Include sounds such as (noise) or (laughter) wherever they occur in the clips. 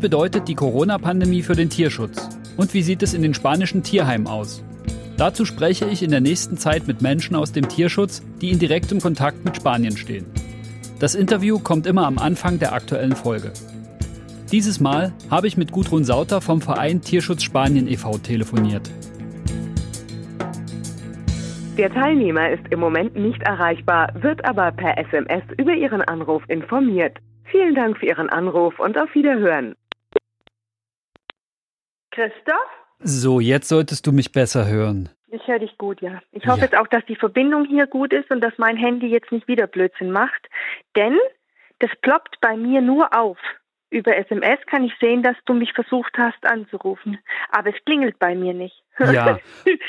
Was bedeutet die Corona-Pandemie für den Tierschutz? Und wie sieht es in den spanischen Tierheimen aus? Dazu spreche ich in der nächsten Zeit mit Menschen aus dem Tierschutz, die in direktem Kontakt mit Spanien stehen. Das Interview kommt immer am Anfang der aktuellen Folge. Dieses Mal habe ich mit Gudrun Sauter vom Verein Tierschutz Spanien e.V. telefoniert. Der Teilnehmer ist im Moment nicht erreichbar, wird aber per SMS über Ihren Anruf informiert. Vielen Dank für Ihren Anruf und auf Wiederhören. Christoph? So, jetzt solltest du mich besser hören. Ich höre dich gut, ja. Ich hoffe Ja. jetzt auch, dass die Verbindung hier gut ist und dass mein Handy jetzt nicht wieder Blödsinn macht. Denn das ploppt bei mir nur auf. Über SMS kann ich sehen, dass du mich versucht hast anzurufen. Aber es klingelt bei mir nicht. (laughs) Ja,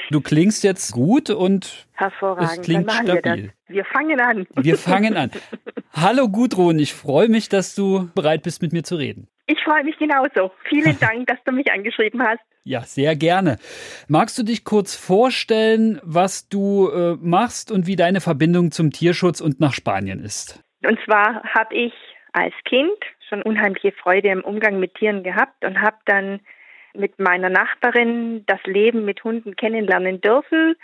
du klingst jetzt gut und Hervorragend. Es klingt wir stabil. das. Wir fangen an. wir (laughs) fangen an. Hallo Gudrun, ich freue mich, dass du bereit bist, mit mir zu reden. Ich freue mich genauso. Vielen (laughs) Dank, dass du mich angeschrieben hast. Ja, sehr gerne. Magst du dich kurz vorstellen, was du äh, machst und wie deine Verbindung zum Tierschutz und nach Spanien ist? Und zwar habe ich als Kind schon unheimliche Freude im Umgang mit Tieren gehabt und habe dann mit meiner Nachbarin das Leben mit Hunden kennenlernen dürfen.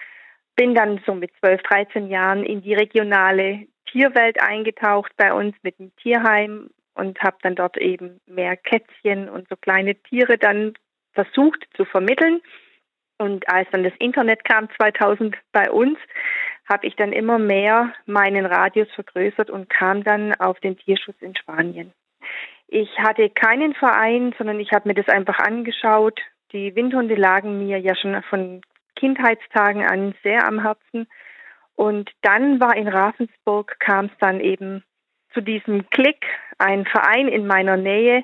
Bin dann so mit 12, 13 Jahren in die regionale Tierwelt eingetaucht bei uns mit dem Tierheim und habe dann dort eben mehr Kätzchen und so kleine Tiere dann versucht zu vermitteln. Und als dann das Internet kam 2000 bei uns, habe ich dann immer mehr meinen Radius vergrößert und kam dann auf den Tierschutz in Spanien. Ich hatte keinen Verein, sondern ich habe mir das einfach angeschaut. Die Windhunde lagen mir ja schon von Kindheitstagen an sehr am Herzen. Und dann war in Ravensburg, kam es dann eben zu diesem Klick, ein Verein in meiner Nähe.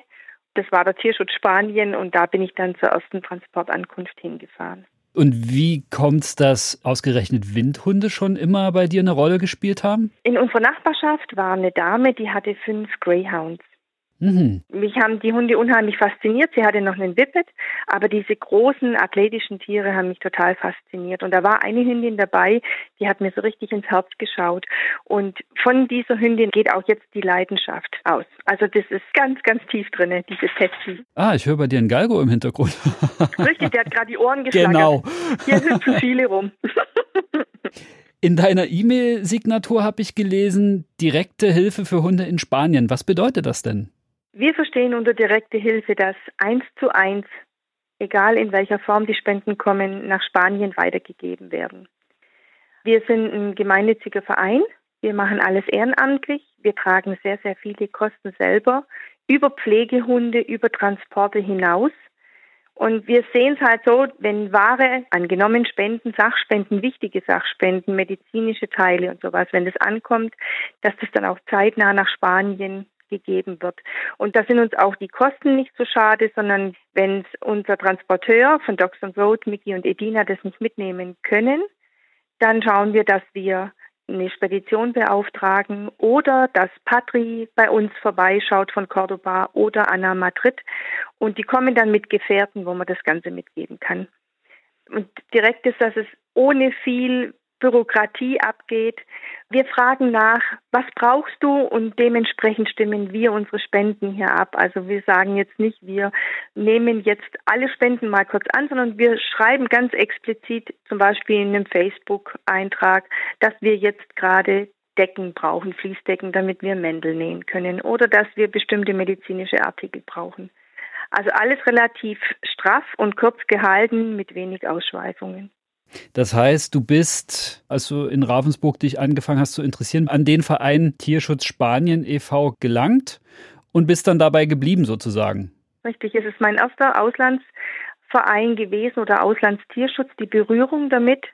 Das war der Tierschutz Spanien und da bin ich dann zur ersten Transportankunft hingefahren. Und wie kommt's, dass ausgerechnet Windhunde schon immer bei dir eine Rolle gespielt haben? In unserer Nachbarschaft war eine Dame, die hatte fünf Greyhounds. Mhm. Mich haben die Hunde unheimlich fasziniert. Sie hatte noch einen Whippet, aber diese großen athletischen Tiere haben mich total fasziniert. Und da war eine Hündin dabei, die hat mir so richtig ins Herz geschaut. Und von dieser Hündin geht auch jetzt die Leidenschaft aus. Also das ist ganz, ganz tief drinne, diese Patsy. Ah, ich höre bei dir einen Galgo im Hintergrund. (laughs) Richtig, der hat gerade die Ohren geschlagen. genau. Hier hüpfen viele rum. In deiner E-Mail-Signatur habe ich gelesen, direkte Hilfe für Hunde in Spanien. Was bedeutet das denn? Wir verstehen unter direkte Hilfe, dass eins zu eins, egal in welcher Form die Spenden kommen, nach Spanien weitergegeben werden. Wir sind ein gemeinnütziger Verein. Wir machen alles ehrenamtlich. Wir tragen sehr, sehr viele Kosten selber über Pflegehunde, über Transporte hinaus. Und wir sehen es halt so, wenn Ware, angenommen Spenden, Sachspenden, wichtige Sachspenden, medizinische Teile und sowas, wenn das ankommt, dass das dann auch zeitnah nach Spanien gegeben wird. Und da sind uns auch die Kosten nicht so schade, sondern wenn unser Transporteur von Dogs on Road, Mickey und Edina das nicht mitnehmen können, dann schauen wir, dass wir eine Spedition beauftragen oder dass Patri bei uns vorbeischaut von Cordoba oder Anna Madrid und die kommen dann mit Gefährten, wo man das Ganze mitgeben kann. Und direkt ist, dass es ohne viel Bürokratie abgeht. Wir fragen nach, was brauchst du und dementsprechend stimmen wir unsere Spenden hier ab. Also wir sagen jetzt nicht, wir nehmen jetzt alle Spenden mal kurz an, sondern wir schreiben ganz explizit zum Beispiel in einem Facebook-Eintrag, dass wir jetzt gerade Decken brauchen, Fließdecken, damit wir Mäntel nähen können oder dass wir bestimmte medizinische Artikel brauchen. Also alles relativ straff und kurz gehalten mit wenig Ausschweifungen. Das heißt, du bist, als du in Ravensburg dich angefangen hast zu interessieren, an den Verein Tierschutz Spanien e.V. gelangt und bist dann dabei geblieben sozusagen. Richtig, es ist mein erster Auslandsverein gewesen oder Auslandstierschutz, die Berührung damit.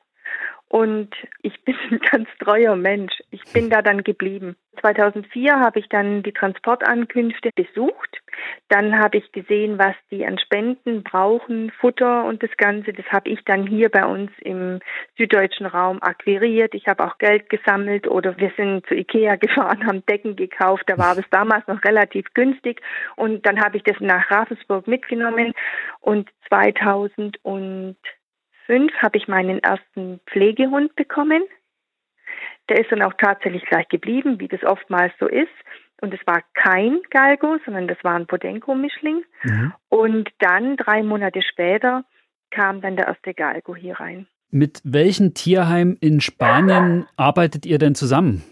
Und ich bin (laughs) ein ganz treuer Mensch. Ich bin da dann geblieben. 2004 habe ich dann die Transportankünfte besucht. Dann habe ich gesehen, was die an Spenden brauchen, Futter und das Ganze. Das habe ich dann hier bei uns im süddeutschen Raum akquiriert. Ich habe auch Geld gesammelt oder wir sind zu Ikea gefahren, haben Decken gekauft. Da war es damals noch relativ günstig. Und dann habe ich das nach Ravensburg mitgenommen. Und 2000 und fünf habe ich meinen ersten Pflegehund bekommen. Der ist dann auch tatsächlich gleich geblieben, wie das oftmals so ist. Und es war kein Galgo, sondern das war ein Podenco-Mischling. Mhm. Und dann, drei Monate später, kam dann der erste Galgo hier rein. Mit welchem Tierheim in Spanien arbeitet ihr denn zusammen?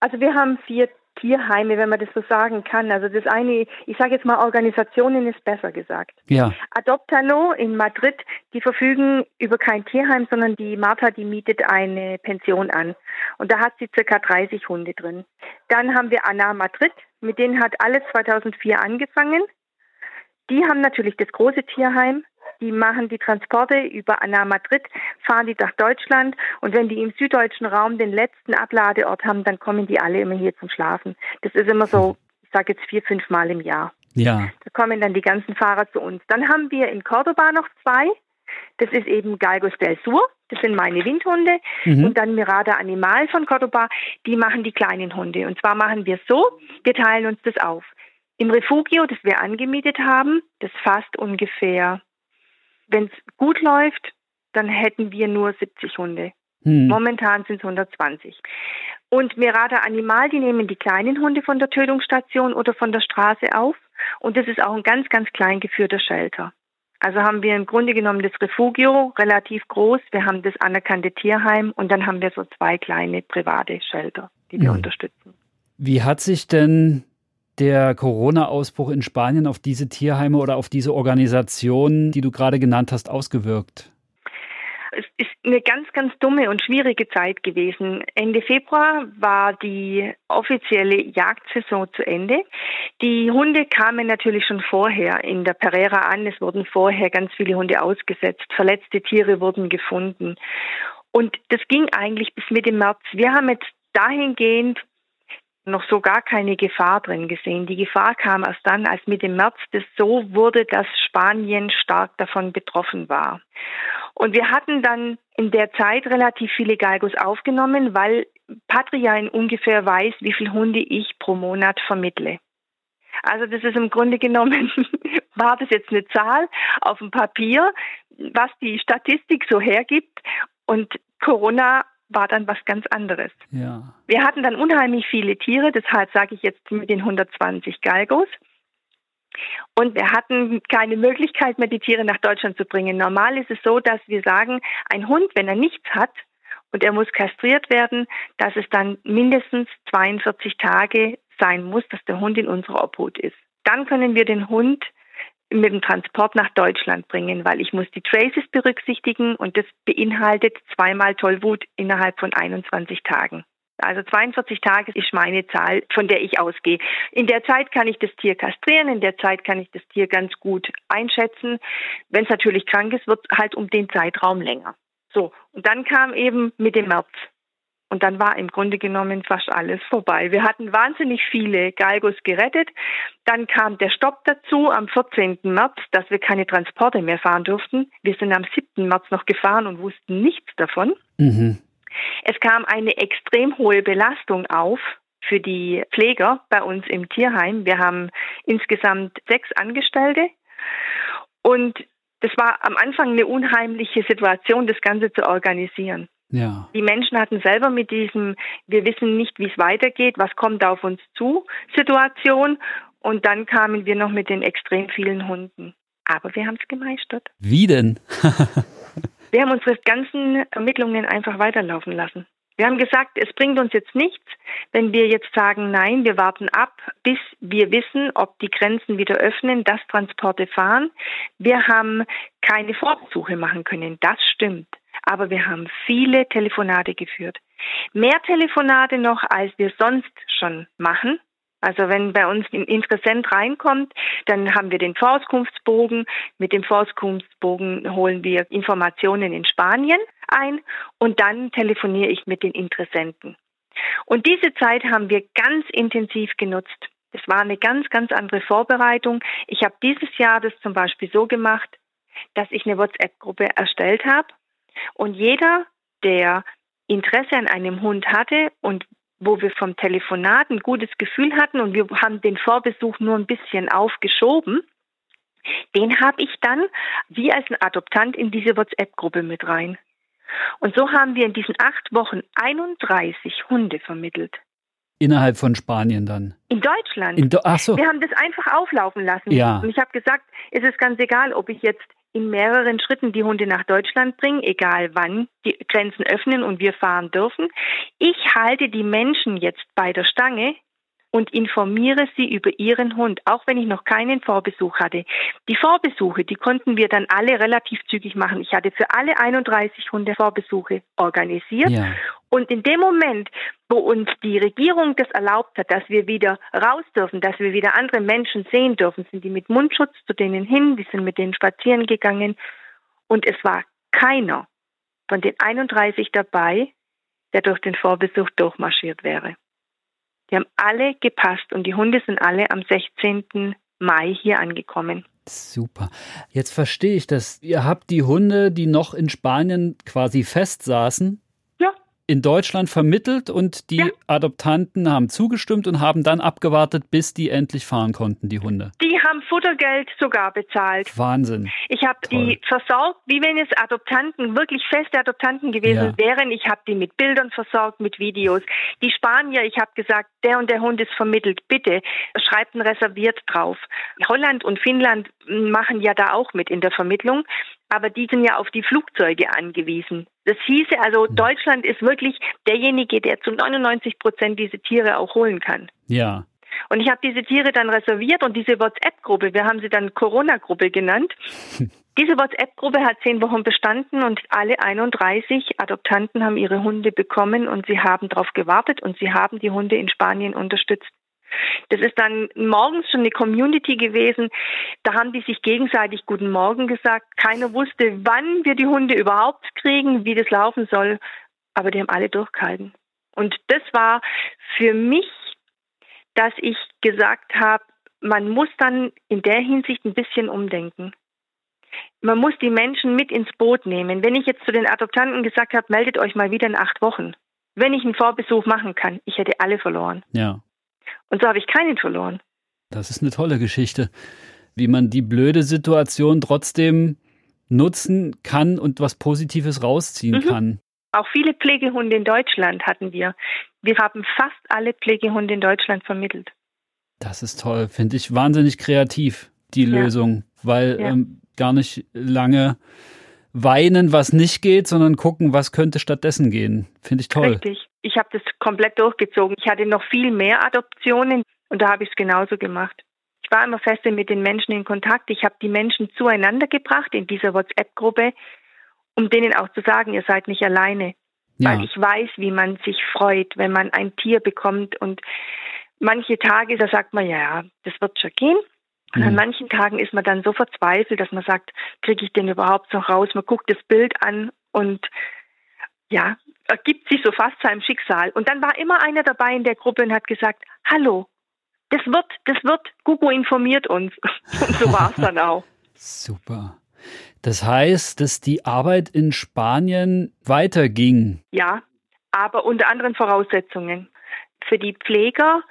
Also wir haben vier Tierheime, wenn man das so sagen kann. Also das eine, ich sage jetzt mal Organisationen ist besser gesagt. Ja. Adoptano in Madrid, die verfügen über kein Tierheim, sondern die Martha, die mietet eine Pension an. Und da hat sie circa 30 Hunde drin. Dann haben wir Anna Madrid, mit denen hat alles 2004 angefangen. Die haben natürlich das große Tierheim, die machen die Transporte über Anna Madrid, fahren die nach Deutschland und wenn die im süddeutschen Raum den letzten Abladeort haben, dann kommen die alle immer hier zum Schlafen. Das ist immer so, ich sage jetzt vier, fünf Mal im Jahr. Ja. Da kommen dann die ganzen Fahrer zu uns. Dann haben wir in Cordoba noch zwei. Das ist eben Galgos del Sur. Das sind meine Windhunde. Mhm. Und dann Mirada Animal von Cordoba. Die machen die kleinen Hunde. Und zwar machen wir so, wir teilen uns das auf. Im Refugio, das wir angemietet haben, das fasst ungefähr wenn es gut läuft, dann hätten wir nur 70 Hunde. Hm. Momentan sind es 120. Und Mirada Animal, die nehmen die kleinen Hunde von der Tötungsstation oder von der Straße auf. Und das ist auch ein ganz, ganz klein geführter Shelter. Also haben wir im Grunde genommen das Refugio relativ groß. Wir haben das anerkannte Tierheim und dann haben wir so zwei kleine private Shelter, die wir hm. unterstützen. Wie hat sich denn der Corona-Ausbruch in Spanien auf diese Tierheime oder auf diese Organisationen, die du gerade genannt hast, ausgewirkt? Es ist eine ganz, ganz dumme und schwierige Zeit gewesen. Ende Februar war die offizielle Jagdsaison zu Ende. Die Hunde kamen natürlich schon vorher in der Pereira an. Es wurden vorher ganz viele Hunde ausgesetzt. Verletzte Tiere wurden gefunden. Und das ging eigentlich bis Mitte März. Wir haben jetzt dahingehend noch so gar keine Gefahr drin gesehen. Die Gefahr kam erst dann, als mit dem März das so wurde, dass Spanien stark davon betroffen war. Und wir hatten dann in der Zeit relativ viele Galgos aufgenommen, weil Patria in ungefähr weiß, wie viele Hunde ich pro Monat vermittle. Also das ist im Grunde genommen, (laughs) war das jetzt eine Zahl auf dem Papier, was die Statistik so hergibt. Und Corona war dann was ganz anderes. Ja. Wir hatten dann unheimlich viele Tiere, deshalb sage ich jetzt mit den 120 Galgos. Und wir hatten keine Möglichkeit mehr, die Tiere nach Deutschland zu bringen. Normal ist es so, dass wir sagen, ein Hund, wenn er nichts hat und er muss kastriert werden, dass es dann mindestens 42 Tage sein muss, dass der Hund in unserer Obhut ist. Dann können wir den Hund mit dem Transport nach Deutschland bringen, weil ich muss die Traces berücksichtigen und das beinhaltet zweimal Tollwut innerhalb von 21 Tagen. Also 42 Tage ist meine Zahl, von der ich ausgehe. In der Zeit kann ich das Tier kastrieren, in der Zeit kann ich das Tier ganz gut einschätzen. Wenn es natürlich krank ist, wird halt um den Zeitraum länger. So, und dann kam eben mit dem März und dann war im Grunde genommen fast alles vorbei. Wir hatten wahnsinnig viele Galgos gerettet. Dann kam der Stopp dazu am 14. März, dass wir keine Transporte mehr fahren durften. Wir sind am 7. März noch gefahren und wussten nichts davon. Mhm. Es kam eine extrem hohe Belastung auf für die Pfleger bei uns im Tierheim. Wir haben insgesamt sechs Angestellte und das war am Anfang eine unheimliche Situation, das Ganze zu organisieren. Ja. Die Menschen hatten selber mit diesem, wir wissen nicht, wie es weitergeht, was kommt auf uns zu, Situation. Und dann kamen wir noch mit den extrem vielen Hunden. Aber wir haben es gemeistert. Wie denn? (laughs) wir haben unsere ganzen Ermittlungen einfach weiterlaufen lassen. Wir haben gesagt, es bringt uns jetzt nichts, wenn wir jetzt sagen, nein, wir warten ab, bis wir wissen, ob die Grenzen wieder öffnen, dass Transporte fahren. Wir haben keine Vorsuche machen können. Das stimmt. Aber wir haben viele Telefonate geführt. Mehr Telefonate noch, als wir sonst schon machen. Also wenn bei uns ein Interessent reinkommt, dann haben wir den Vorauskunftsbogen. Mit dem Vorauskunftsbogen holen wir Informationen in Spanien ein und dann telefoniere ich mit den Interessenten. Und diese Zeit haben wir ganz intensiv genutzt. Es war eine ganz, ganz andere Vorbereitung. Ich habe dieses Jahr das zum Beispiel so gemacht, dass ich eine WhatsApp-Gruppe erstellt habe und jeder, der Interesse an einem Hund hatte und wo wir vom Telefonat ein gutes Gefühl hatten und wir haben den Vorbesuch nur ein bisschen aufgeschoben, den habe ich dann wie als ein Adoptant in diese WhatsApp-Gruppe mit rein. Und so haben wir in diesen acht Wochen 31 Hunde vermittelt. Innerhalb von Spanien dann? In Deutschland. In Do Ach so. Wir haben das einfach auflaufen lassen. Ja. Und ich habe gesagt, es ist ganz egal, ob ich jetzt in mehreren Schritten die Hunde nach Deutschland bringen, egal wann die Grenzen öffnen und wir fahren dürfen. Ich halte die Menschen jetzt bei der Stange, und informiere sie über ihren Hund, auch wenn ich noch keinen Vorbesuch hatte. Die Vorbesuche, die konnten wir dann alle relativ zügig machen. Ich hatte für alle 31 Hunde Vorbesuche organisiert. Ja. Und in dem Moment, wo uns die Regierung das erlaubt hat, dass wir wieder raus dürfen, dass wir wieder andere Menschen sehen dürfen, sind die mit Mundschutz zu denen hin, die sind mit denen spazieren gegangen. Und es war keiner von den 31 dabei, der durch den Vorbesuch durchmarschiert wäre. Die haben alle gepasst und die Hunde sind alle am 16. Mai hier angekommen. Super. Jetzt verstehe ich das. Ihr habt die Hunde, die noch in Spanien quasi festsaßen, in Deutschland vermittelt und die ja. Adoptanten haben zugestimmt und haben dann abgewartet, bis die endlich fahren konnten, die Hunde. Die haben Futtergeld sogar bezahlt. Wahnsinn. Ich habe die versorgt, wie wenn es Adoptanten, wirklich feste Adoptanten gewesen ja. wären. Ich habe die mit Bildern versorgt, mit Videos. Die Spanier, ich habe gesagt, der und der Hund ist vermittelt. Bitte schreibt ein reserviert drauf. Holland und Finnland machen ja da auch mit in der Vermittlung aber die sind ja auf die Flugzeuge angewiesen. Das hieße also, hm. Deutschland ist wirklich derjenige, der zu 99 Prozent diese Tiere auch holen kann. Ja. Und ich habe diese Tiere dann reserviert und diese WhatsApp-Gruppe, wir haben sie dann Corona-Gruppe genannt. (laughs) Diese WhatsApp-Gruppe hat zehn Wochen bestanden und alle 31 Adoptanten haben ihre Hunde bekommen und sie haben darauf gewartet und sie haben die Hunde in Spanien unterstützt. Das ist dann morgens schon eine Community gewesen. Da haben die sich gegenseitig Guten Morgen gesagt. Keiner wusste, wann wir die Hunde überhaupt kriegen, wie das laufen soll. Aber die haben alle durchgehalten. Und das war für mich, dass ich gesagt habe, man muss dann in der Hinsicht ein bisschen umdenken. Man muss die Menschen mit ins Boot nehmen. Wenn ich jetzt zu den Adoptanten gesagt habe, meldet euch mal wieder in acht Wochen. Wenn ich einen Vorbesuch machen kann, ich hätte alle verloren. Ja. Und so habe ich keinen verloren. Das ist eine tolle Geschichte, wie man die blöde Situation trotzdem nutzen kann und was Positives rausziehen mhm. kann. Auch viele Pflegehunde in Deutschland hatten wir. Wir haben fast alle Pflegehunde in Deutschland vermittelt. Das ist toll, finde ich wahnsinnig kreativ, die ja. Lösung, weil ja. ähm, gar nicht lange weinen, was nicht geht, sondern gucken, was könnte stattdessen gehen. Finde ich toll. Richtig. Ich habe das komplett durchgezogen. Ich hatte noch viel mehr Adoptionen und da habe ich es genauso gemacht. Ich war immer fest mit den Menschen in Kontakt. Ich habe die Menschen zueinander gebracht in dieser WhatsApp-Gruppe, um denen auch zu sagen, ihr seid nicht alleine. Ja. Weil ich weiß, wie man sich freut, wenn man ein Tier bekommt. Und manche Tage, da sagt man, ja, das wird schon gehen. Und an mhm. manchen Tagen ist man dann so verzweifelt, dass man sagt, kriege ich den überhaupt noch raus? Man guckt das Bild an und ja, ergibt sich so fast seinem Schicksal. Und dann war immer einer dabei in der Gruppe und hat gesagt, hallo, das wird, das wird, Gugu informiert uns. (laughs) Und so war es dann auch. Super. Das heißt, dass die Arbeit in Spanien weiterging. Ja, aber unter anderen Voraussetzungen. Für die Pfleger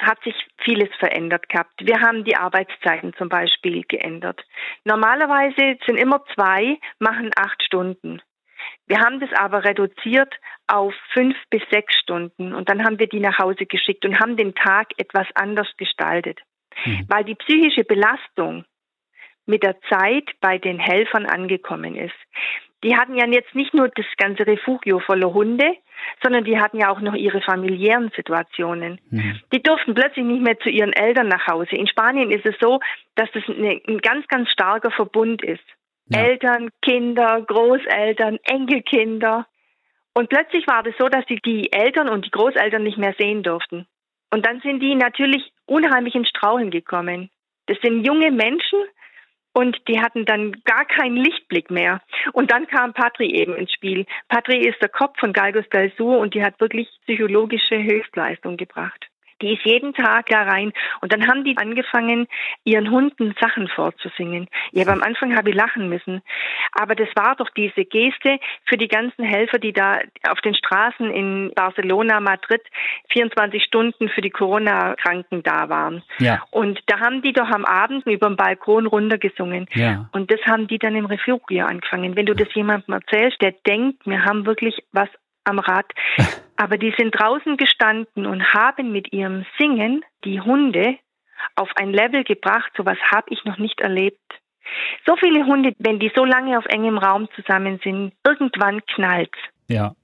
hat sich vieles verändert gehabt. Wir haben die Arbeitszeiten zum Beispiel geändert. Normalerweise sind immer zwei, machen acht Stunden. Wir haben das aber reduziert auf fünf bis sechs Stunden und dann haben wir die nach Hause geschickt und haben den Tag etwas anders gestaltet. Mhm. Weil die psychische Belastung mit der Zeit bei den Helfern angekommen ist. Die hatten ja jetzt nicht nur das ganze Refugio voller Hunde, sondern die hatten ja auch noch ihre familiären Situationen. Mhm. Die durften plötzlich nicht mehr zu ihren Eltern nach Hause. In Spanien ist es so, dass das eine, ein ganz, ganz starker Verbund ist. Ja. Eltern, Kinder, Großeltern, Enkelkinder. Und plötzlich war das so, dass sie die Eltern und die Großeltern nicht mehr sehen durften. Und dann sind die natürlich unheimlich ins Straucheln gekommen. Das sind junge Menschen und die hatten dann gar keinen Lichtblick mehr. Und dann kam Patri eben ins Spiel. Patri ist der Kopf von Galgos del Sur und die hat wirklich psychologische Höchstleistung gebracht. Die ist jeden Tag da rein. Und dann haben die angefangen, ihren Hunden Sachen vorzusingen. Ja, am Anfang habe ich lachen müssen. Aber das war doch diese Geste für die ganzen Helfer, die da auf den Straßen in Barcelona, Madrid 24 Stunden für die Corona-Kranken da waren. Ja. Und da haben die doch am Abend über den Balkon runtergesungen. Ja. Und das haben die dann im Refugio angefangen. Wenn du das jemandem erzählst, der denkt, wir haben wirklich was am Rad. (laughs) Aber die sind draußen gestanden und haben mit ihrem Singen die Hunde auf ein Level gebracht, sowas habe ich noch nicht erlebt. So viele Hunde, wenn die so lange auf engem Raum zusammen sind, irgendwann knallt's. Ja.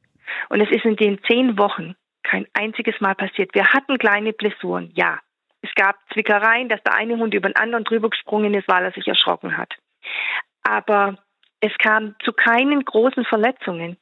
Und es ist in den zehn Wochen kein einziges Mal passiert. Wir hatten kleine Blessuren, ja. Es gab Zwickereien, dass der eine Hund über den anderen drüber gesprungen ist, weil er sich erschrocken hat. Aber es kam zu keinen großen Verletzungen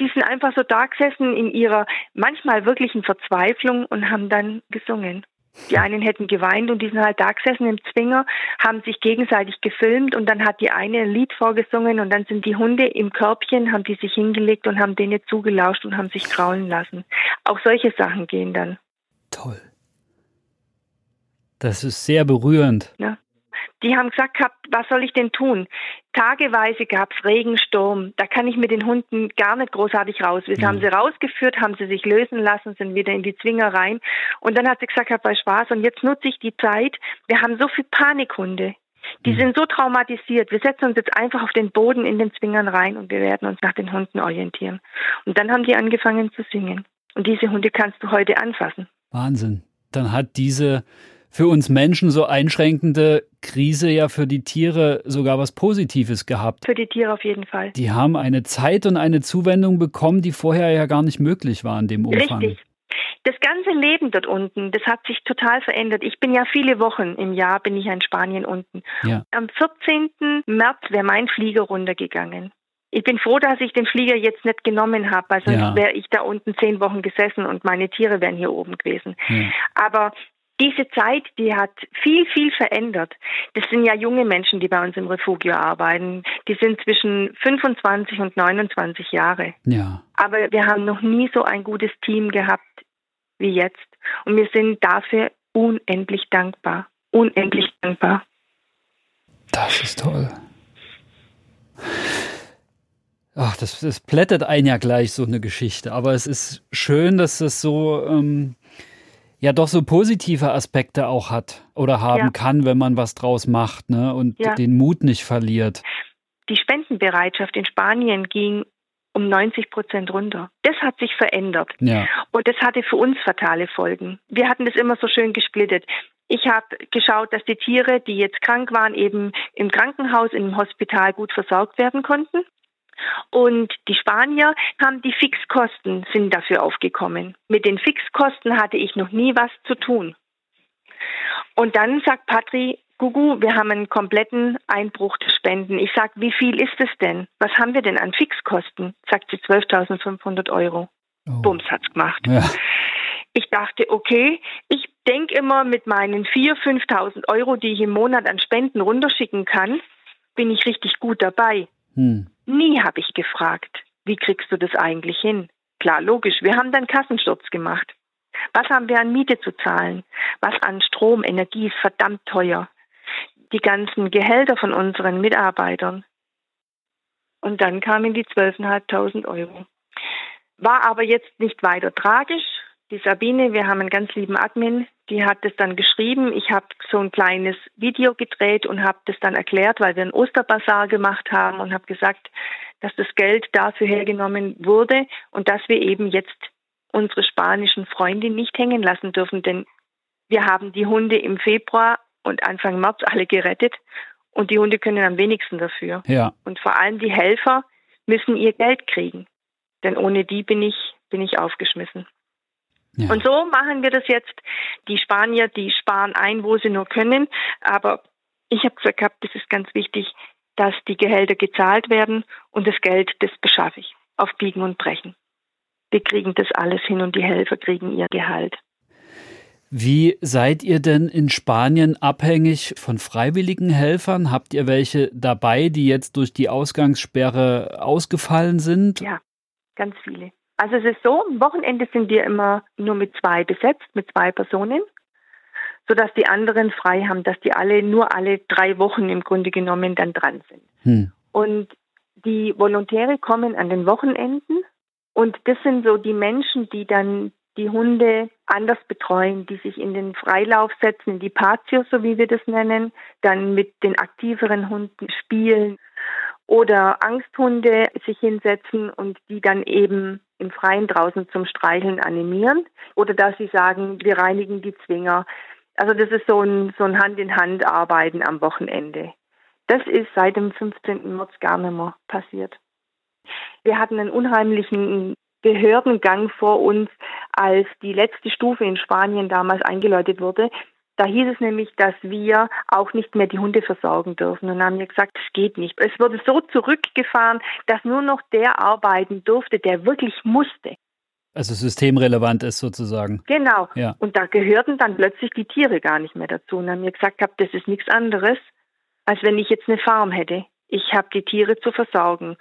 die sind einfach so da gesessen in ihrer manchmal wirklichen Verzweiflung und haben dann gesungen. Die einen hätten geweint und die sind halt da gesessen im Zwinger, haben sich gegenseitig gefilmt und dann hat die eine ein Lied vorgesungen und dann sind die Hunde im Körbchen, haben die sich hingelegt und haben denen zugelauscht und haben sich kraulen lassen. Auch solche Sachen gehen dann. Toll. Das ist sehr berührend. Ja. Die haben gesagt gehabt, was soll ich denn tun? Tageweise gab es Regensturm. Da kann ich mit den Hunden gar nicht großartig raus. Wir mhm. haben sie rausgeführt, haben sie sich lösen lassen, sind wieder in die Zwinger rein. Und dann hat sie gesagt, bei Spaß. Und jetzt nutze ich die Zeit. Wir haben so viel Panikhunde. Die mhm. sind so traumatisiert. Wir setzen uns jetzt einfach auf den Boden in den Zwingern rein und wir werden uns nach den Hunden orientieren. Und dann haben die angefangen zu singen. Und diese Hunde kannst du heute anfassen. Wahnsinn. Dann hat diese für uns Menschen so einschränkende Krise ja für die Tiere sogar was Positives gehabt. Für die Tiere auf jeden Fall. Die haben eine Zeit und eine Zuwendung bekommen, die vorher ja gar nicht möglich war in dem Umfang. Richtig. Das ganze Leben dort unten, das hat sich total verändert. Ich bin ja viele Wochen im Jahr, bin ich in Spanien unten. Ja. Am 14. März wäre mein Flieger runtergegangen. Ich bin froh, dass ich den Flieger jetzt nicht genommen habe, weil sonst ja. wäre ich da unten zehn Wochen gesessen und meine Tiere wären hier oben gewesen. Ja. Aber diese Zeit, die hat viel, viel verändert. Das sind ja junge Menschen, die bei uns im Refugio arbeiten. Die sind zwischen 25 und 29 Jahre. Ja. Aber wir haben noch nie so ein gutes Team gehabt wie jetzt. Und wir sind dafür unendlich dankbar. Unendlich dankbar. Das ist toll. Ach, das, das plättet ein ja gleich so eine Geschichte. Aber es ist schön, dass das so ähm, ja doch so positive Aspekte auch hat oder haben ja. kann, wenn man was draus macht ne? und ja. den Mut nicht verliert. Die Spendenbereitschaft in Spanien ging um 90 Prozent runter. Das hat sich verändert. Ja. Und das hatte für uns fatale Folgen. Wir hatten das immer so schön gesplittet. Ich habe geschaut, dass die Tiere, die jetzt krank waren, eben im Krankenhaus, im Hospital gut versorgt werden konnten. Und die Spanier haben die Fixkosten, sind dafür aufgekommen. Mit den Fixkosten hatte ich noch nie was zu tun. Und dann sagt Patri, Gugu, wir haben einen kompletten Einbruch der Spenden. Ich sage, wie viel ist es denn? Was haben wir denn an Fixkosten? Sagt sie 12.500 Euro. Oh. Bums hat's gemacht. Ja. Ich dachte, okay, ich denke immer mit meinen 4.000, 5.000 Euro, die ich im Monat an Spenden runterschicken kann, bin ich richtig gut dabei. Hm. Nie habe ich gefragt, wie kriegst du das eigentlich hin? Klar, logisch, wir haben dann Kassensturz gemacht. Was haben wir an Miete zu zahlen? Was an Strom, Energie ist verdammt teuer. Die ganzen Gehälter von unseren Mitarbeitern. Und dann kamen die 12.500 Euro. War aber jetzt nicht weiter tragisch. Die Sabine, wir haben einen ganz lieben Admin, die hat es dann geschrieben. Ich habe so ein kleines Video gedreht und habe das dann erklärt, weil wir einen Osterbasar gemacht haben und habe gesagt, dass das Geld dafür hergenommen wurde und dass wir eben jetzt unsere spanischen Freunde nicht hängen lassen dürfen, denn wir haben die Hunde im Februar und Anfang März alle gerettet und die Hunde können am wenigsten dafür. Ja. Und vor allem die Helfer müssen ihr Geld kriegen, denn ohne die bin ich bin ich aufgeschmissen. Ja. Und so machen wir das jetzt. Die Spanier, die sparen ein, wo sie nur können. Aber ich habe gesagt, das ist ganz wichtig. dass die Gehälter gezahlt werden und das Geld, das beschaffe ich auf Biegen und Brechen. Wir kriegen das alles hin und die Helfer kriegen ihr Gehalt. Wie seid ihr denn in Spanien abhängig von freiwilligen Helfern? Habt ihr welche dabei, die jetzt durch die Ausgangssperre ausgefallen sind? Ja, ganz viele. Also es ist so, am Wochenende sind wir immer nur mit zwei besetzt, mit zwei Personen, sodass die anderen frei haben, dass die alle nur alle drei Wochen im Grunde genommen dann dran sind. Hm. Und die Volontäre kommen an den Wochenenden und das sind so die Menschen, die dann die Hunde anders betreuen, die sich in den Freilauf setzen, in die Patio, so wie wir das nennen, dann mit den aktiveren Hunden spielen oder Angsthunde sich hinsetzen und die dann eben im Freien draußen zum Streicheln animieren oder dass sie sagen, wir reinigen die Zwinger. Also das ist so ein, so ein Hand-in-Hand-Arbeiten am Wochenende. Das ist seit dem 15. März gar nicht mehr passiert. Wir hatten einen unheimlichen Behördengang vor uns, als die letzte Stufe in Spanien damals eingeläutet wurde. Da hieß es nämlich, dass wir auch nicht mehr die Hunde versorgen dürfen. Und haben wir gesagt, es geht nicht. Es wurde so zurückgefahren, dass nur noch der arbeiten durfte, der wirklich musste. Also systemrelevant ist sozusagen. Genau. Ja. Und da gehörten dann plötzlich die Tiere gar nicht mehr dazu. Und haben wir gesagt, das ist nichts anderes, als wenn ich jetzt eine Farm hätte. Ich habe die Tiere zu versorgen.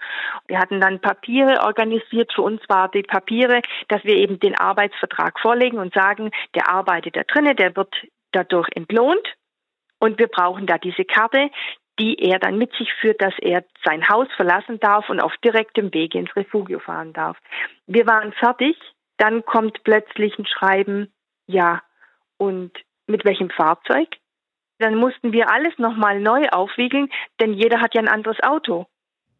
Wir hatten dann Papiere organisiert. Für uns war die Papiere, dass wir eben den Arbeitsvertrag vorlegen und sagen, der arbeitet da drinnen, der wird dadurch entlohnt. Und wir brauchen da diese Karte, die er dann mit sich führt, dass er sein Haus verlassen darf und auf direktem Wege ins Refugio fahren darf. Wir waren fertig. Dann kommt plötzlich ein Schreiben, ja, und mit welchem Fahrzeug? Dann mussten wir alles nochmal neu aufwiegeln, denn jeder hat ja ein anderes Auto.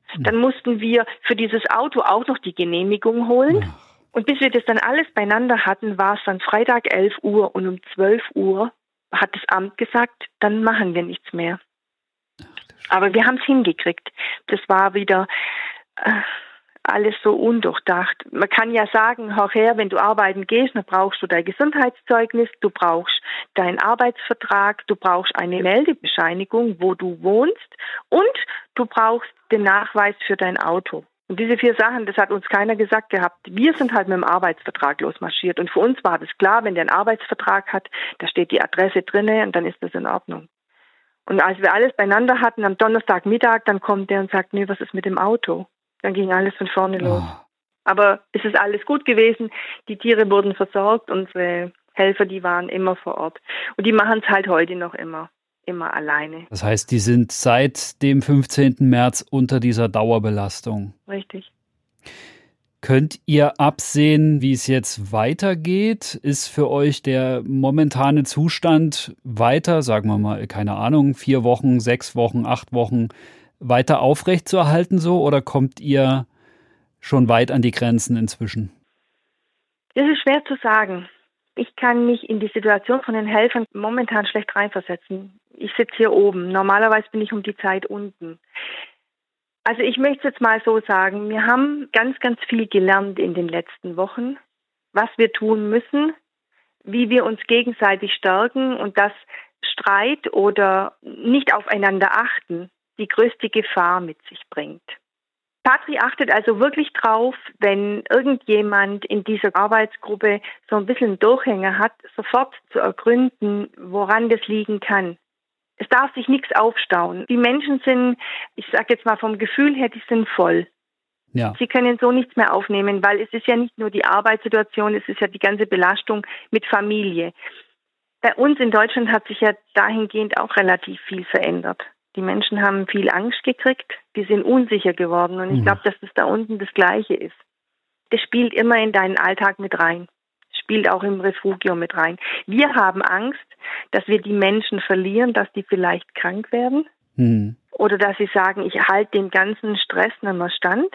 Hm. Dann mussten wir für dieses Auto auch noch die Genehmigung holen. Und bis wir das dann alles beieinander hatten, war es dann Freitag 11 Uhr und um 12 Uhr hat das Amt gesagt, dann machen wir nichts mehr. Aber wir haben es hingekriegt. Das war wieder, äh, alles so undurchdacht. Man kann ja sagen, hör her, wenn du arbeiten gehst, dann brauchst du dein Gesundheitszeugnis, du brauchst deinen Arbeitsvertrag, du brauchst eine Meldebescheinigung, wo du wohnst und du brauchst den Nachweis für dein Auto. Und diese vier Sachen, das hat uns keiner gesagt gehabt. Wir sind halt mit dem Arbeitsvertrag losmarschiert. Und für uns war das klar, wenn der einen Arbeitsvertrag hat, da steht die Adresse drinne und dann ist das in Ordnung. Und als wir alles beieinander hatten am Donnerstagmittag, dann kommt der und sagt, nee, was ist mit dem Auto? Dann ging alles von vorne los. Oh. Aber es ist alles gut gewesen. Die Tiere wurden versorgt. Unsere Helfer, die waren immer vor Ort. Und die machen es halt heute noch immer. Immer alleine. Das heißt, die sind seit dem 15. März unter dieser Dauerbelastung. Richtig. Könnt ihr absehen, wie es jetzt weitergeht? Ist für euch der momentane Zustand weiter, sagen wir mal, keine Ahnung, vier Wochen, sechs Wochen, acht Wochen weiter aufrechtzuerhalten so oder kommt ihr schon weit an die Grenzen inzwischen? Das ist schwer zu sagen. Ich kann mich in die Situation von den Helfern momentan schlecht reinversetzen. Ich sitze hier oben. Normalerweise bin ich um die Zeit unten. Also ich möchte es jetzt mal so sagen, wir haben ganz, ganz viel gelernt in den letzten Wochen, was wir tun müssen, wie wir uns gegenseitig stärken und dass Streit oder nicht aufeinander achten die größte Gefahr mit sich bringt. Patri achtet also wirklich drauf, wenn irgendjemand in dieser Arbeitsgruppe so ein bisschen Durchhänger hat, sofort zu ergründen, woran das liegen kann. Es darf sich nichts aufstauen. Die Menschen sind, ich sage jetzt mal vom Gefühl her, die sind voll. Ja. Sie können so nichts mehr aufnehmen, weil es ist ja nicht nur die Arbeitssituation, es ist ja die ganze Belastung mit Familie. Bei uns in Deutschland hat sich ja dahingehend auch relativ viel verändert. Die Menschen haben viel Angst gekriegt, die sind unsicher geworden und ich mhm. glaube, dass das da unten das Gleiche ist. Das spielt immer in deinen Alltag mit rein, spielt auch im Refugio mit rein. Wir haben Angst, dass wir die Menschen verlieren, dass die vielleicht krank werden mhm. oder dass sie sagen, ich halte den ganzen Stress nicht mehr stand.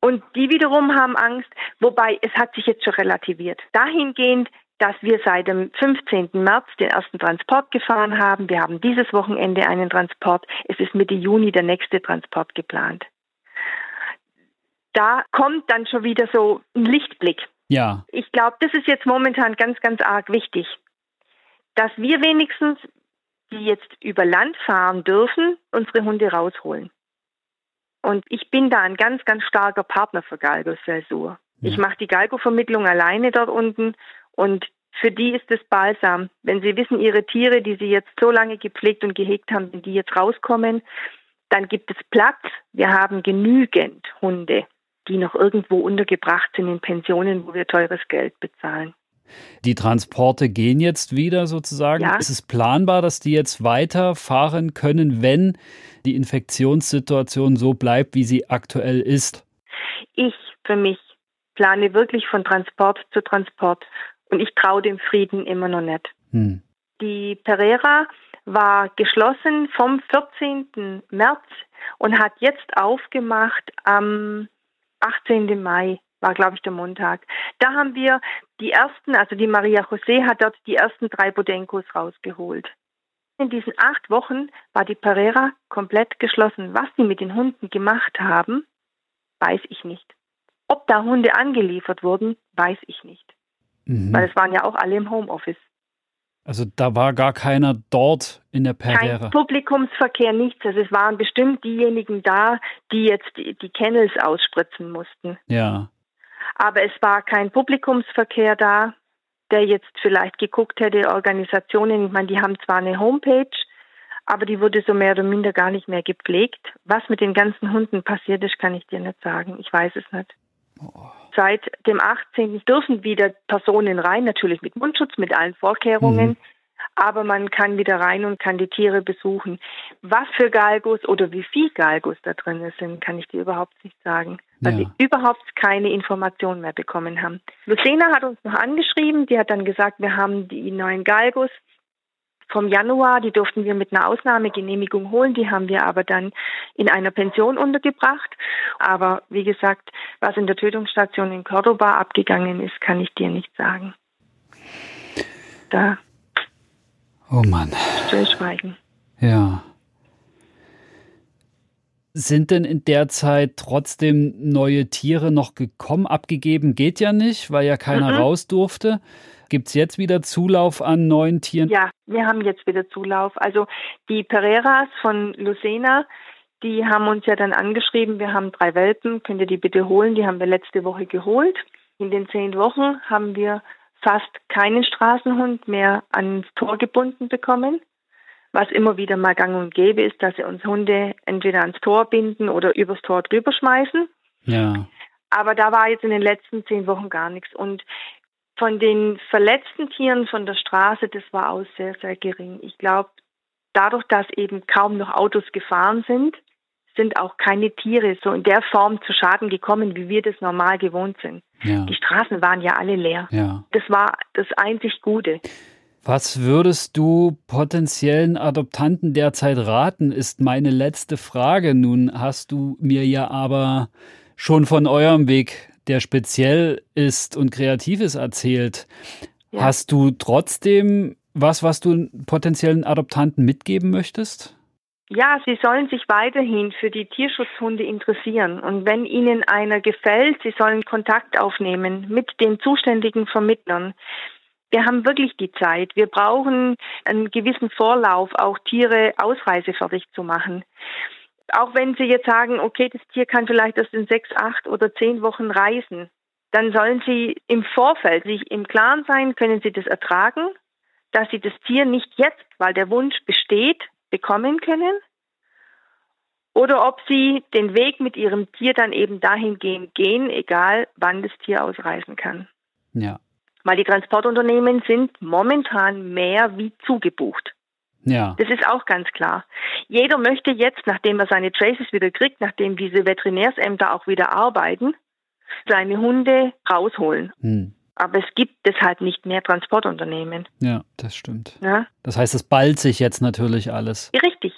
Und die wiederum haben Angst, wobei es hat sich jetzt schon relativiert. Dahingehend, dass wir seit dem 15. März den ersten Transport gefahren haben. Wir haben dieses Wochenende einen Transport. Es ist Mitte Juni der nächste Transport geplant. Da kommt dann schon wieder so ein Lichtblick. Ja. Ich glaube, das ist jetzt momentan ganz, ganz arg wichtig, dass wir wenigstens die jetzt über Land fahren dürfen, unsere Hunde rausholen. Und ich bin da ein ganz, ganz starker Partner für Galgos Versur. Ja. Ich mache die Galgo-Vermittlung alleine dort unten und für die ist es balsam. Wenn sie wissen, ihre Tiere, die sie jetzt so lange gepflegt und gehegt haben, wenn die jetzt rauskommen, dann gibt es Platz. Wir haben genügend Hunde, die noch irgendwo untergebracht sind in Pensionen, wo wir teures Geld bezahlen. Die Transporte gehen jetzt wieder sozusagen. Ja. Ist es planbar, dass die jetzt weiterfahren können, wenn die Infektionssituation so bleibt, wie sie aktuell ist? Ich für mich plane wirklich von Transport zu Transport und ich traue dem Frieden immer noch nicht. Hm. Die Pereira war geschlossen vom 14. März und hat jetzt aufgemacht am 18. Mai, war glaube ich der Montag. Da haben wir die ersten, also die Maria José hat dort die ersten drei Bodenkos rausgeholt. In diesen acht Wochen war die Pereira komplett geschlossen. Was sie mit den Hunden gemacht haben, weiß ich nicht. Ob da Hunde angeliefert wurden, weiß ich nicht. Mhm. Weil es waren ja auch alle im Homeoffice. Also da war gar keiner dort in der Pereira. Kein Publikumsverkehr, nichts. Also es waren bestimmt diejenigen da, die jetzt die, die Kennels ausspritzen mussten. Ja. Aber es war kein Publikumsverkehr da, der jetzt vielleicht geguckt hätte, Organisationen, ich meine, die haben zwar eine Homepage, aber die wurde so mehr oder minder gar nicht mehr gepflegt. Was mit den ganzen Hunden passiert ist, kann ich dir nicht sagen. Ich weiß es nicht. Seit dem 18. dürfen wieder Personen rein, natürlich mit Mundschutz, mit allen Vorkehrungen. Mhm. Aber man kann wieder rein und kann die Tiere besuchen. Was für Galgos oder wie viel Galgos da drin sind, kann ich dir überhaupt nicht sagen. Weil ja. wir überhaupt keine Informationen mehr bekommen haben. Lucena hat uns noch angeschrieben, die hat dann gesagt, wir haben die neuen Galgos vom Januar, die durften wir mit einer Ausnahmegenehmigung holen, die haben wir aber dann in einer Pension untergebracht. Aber wie gesagt, was in der Tötungsstation in Cordoba abgegangen ist, kann ich dir nicht sagen. Da. Oh Mann. Stillschweigen. Ja. Sind denn in der Zeit trotzdem neue Tiere noch gekommen? Abgegeben geht ja nicht, weil ja keiner mhm. raus durfte. Gibt es jetzt wieder Zulauf an neuen Tieren? Ja, wir haben jetzt wieder Zulauf. Also die Pereiras von Lucena, die haben uns ja dann angeschrieben, wir haben drei Welpen, könnt ihr die bitte holen? Die haben wir letzte Woche geholt. In den zehn Wochen haben wir fast keinen Straßenhund mehr ans Tor gebunden bekommen. Was immer wieder mal gang und gäbe ist, dass sie uns Hunde entweder ans Tor binden oder übers Tor drüber schmeißen. Ja. Aber da war jetzt in den letzten zehn Wochen gar nichts. Und von den verletzten Tieren von der Straße, das war auch sehr, sehr gering. Ich glaube, dadurch, dass eben kaum noch Autos gefahren sind, sind auch keine Tiere so in der Form zu Schaden gekommen, wie wir das normal gewohnt sind. Ja. Die Straßen waren ja alle leer. Ja. Das war das einzig Gute. Was würdest du potenziellen Adoptanten derzeit raten, ist meine letzte Frage. Nun hast du mir ja aber schon von eurem Weg der speziell ist und kreativ ist, erzählt. Ja. Hast du trotzdem was, was du potenziellen Adoptanten mitgeben möchtest? Ja, sie sollen sich weiterhin für die Tierschutzhunde interessieren. Und wenn ihnen einer gefällt, sie sollen Kontakt aufnehmen mit den zuständigen Vermittlern. Wir haben wirklich die Zeit. Wir brauchen einen gewissen Vorlauf, auch Tiere ausreisefertig zu machen auch wenn Sie jetzt sagen, okay, das Tier kann vielleicht erst in sechs, acht oder zehn Wochen reisen, dann sollen Sie im Vorfeld sich im Klaren sein, können Sie das ertragen, dass Sie das Tier nicht jetzt, weil der Wunsch besteht, bekommen können, oder ob Sie den Weg mit Ihrem Tier dann eben dahingehend gehen, egal wann das Tier ausreisen kann. Ja. Weil die Transportunternehmen sind momentan mehr wie zugebucht. Ja. Das ist auch ganz klar. Jeder möchte jetzt, nachdem er seine Traces wieder kriegt, nachdem diese Veterinärsämter auch wieder arbeiten, seine Hunde rausholen. Hm. Aber es gibt deshalb nicht mehr Transportunternehmen. Ja, das stimmt. Ja? Das heißt, es ballt sich jetzt natürlich alles. Richtig.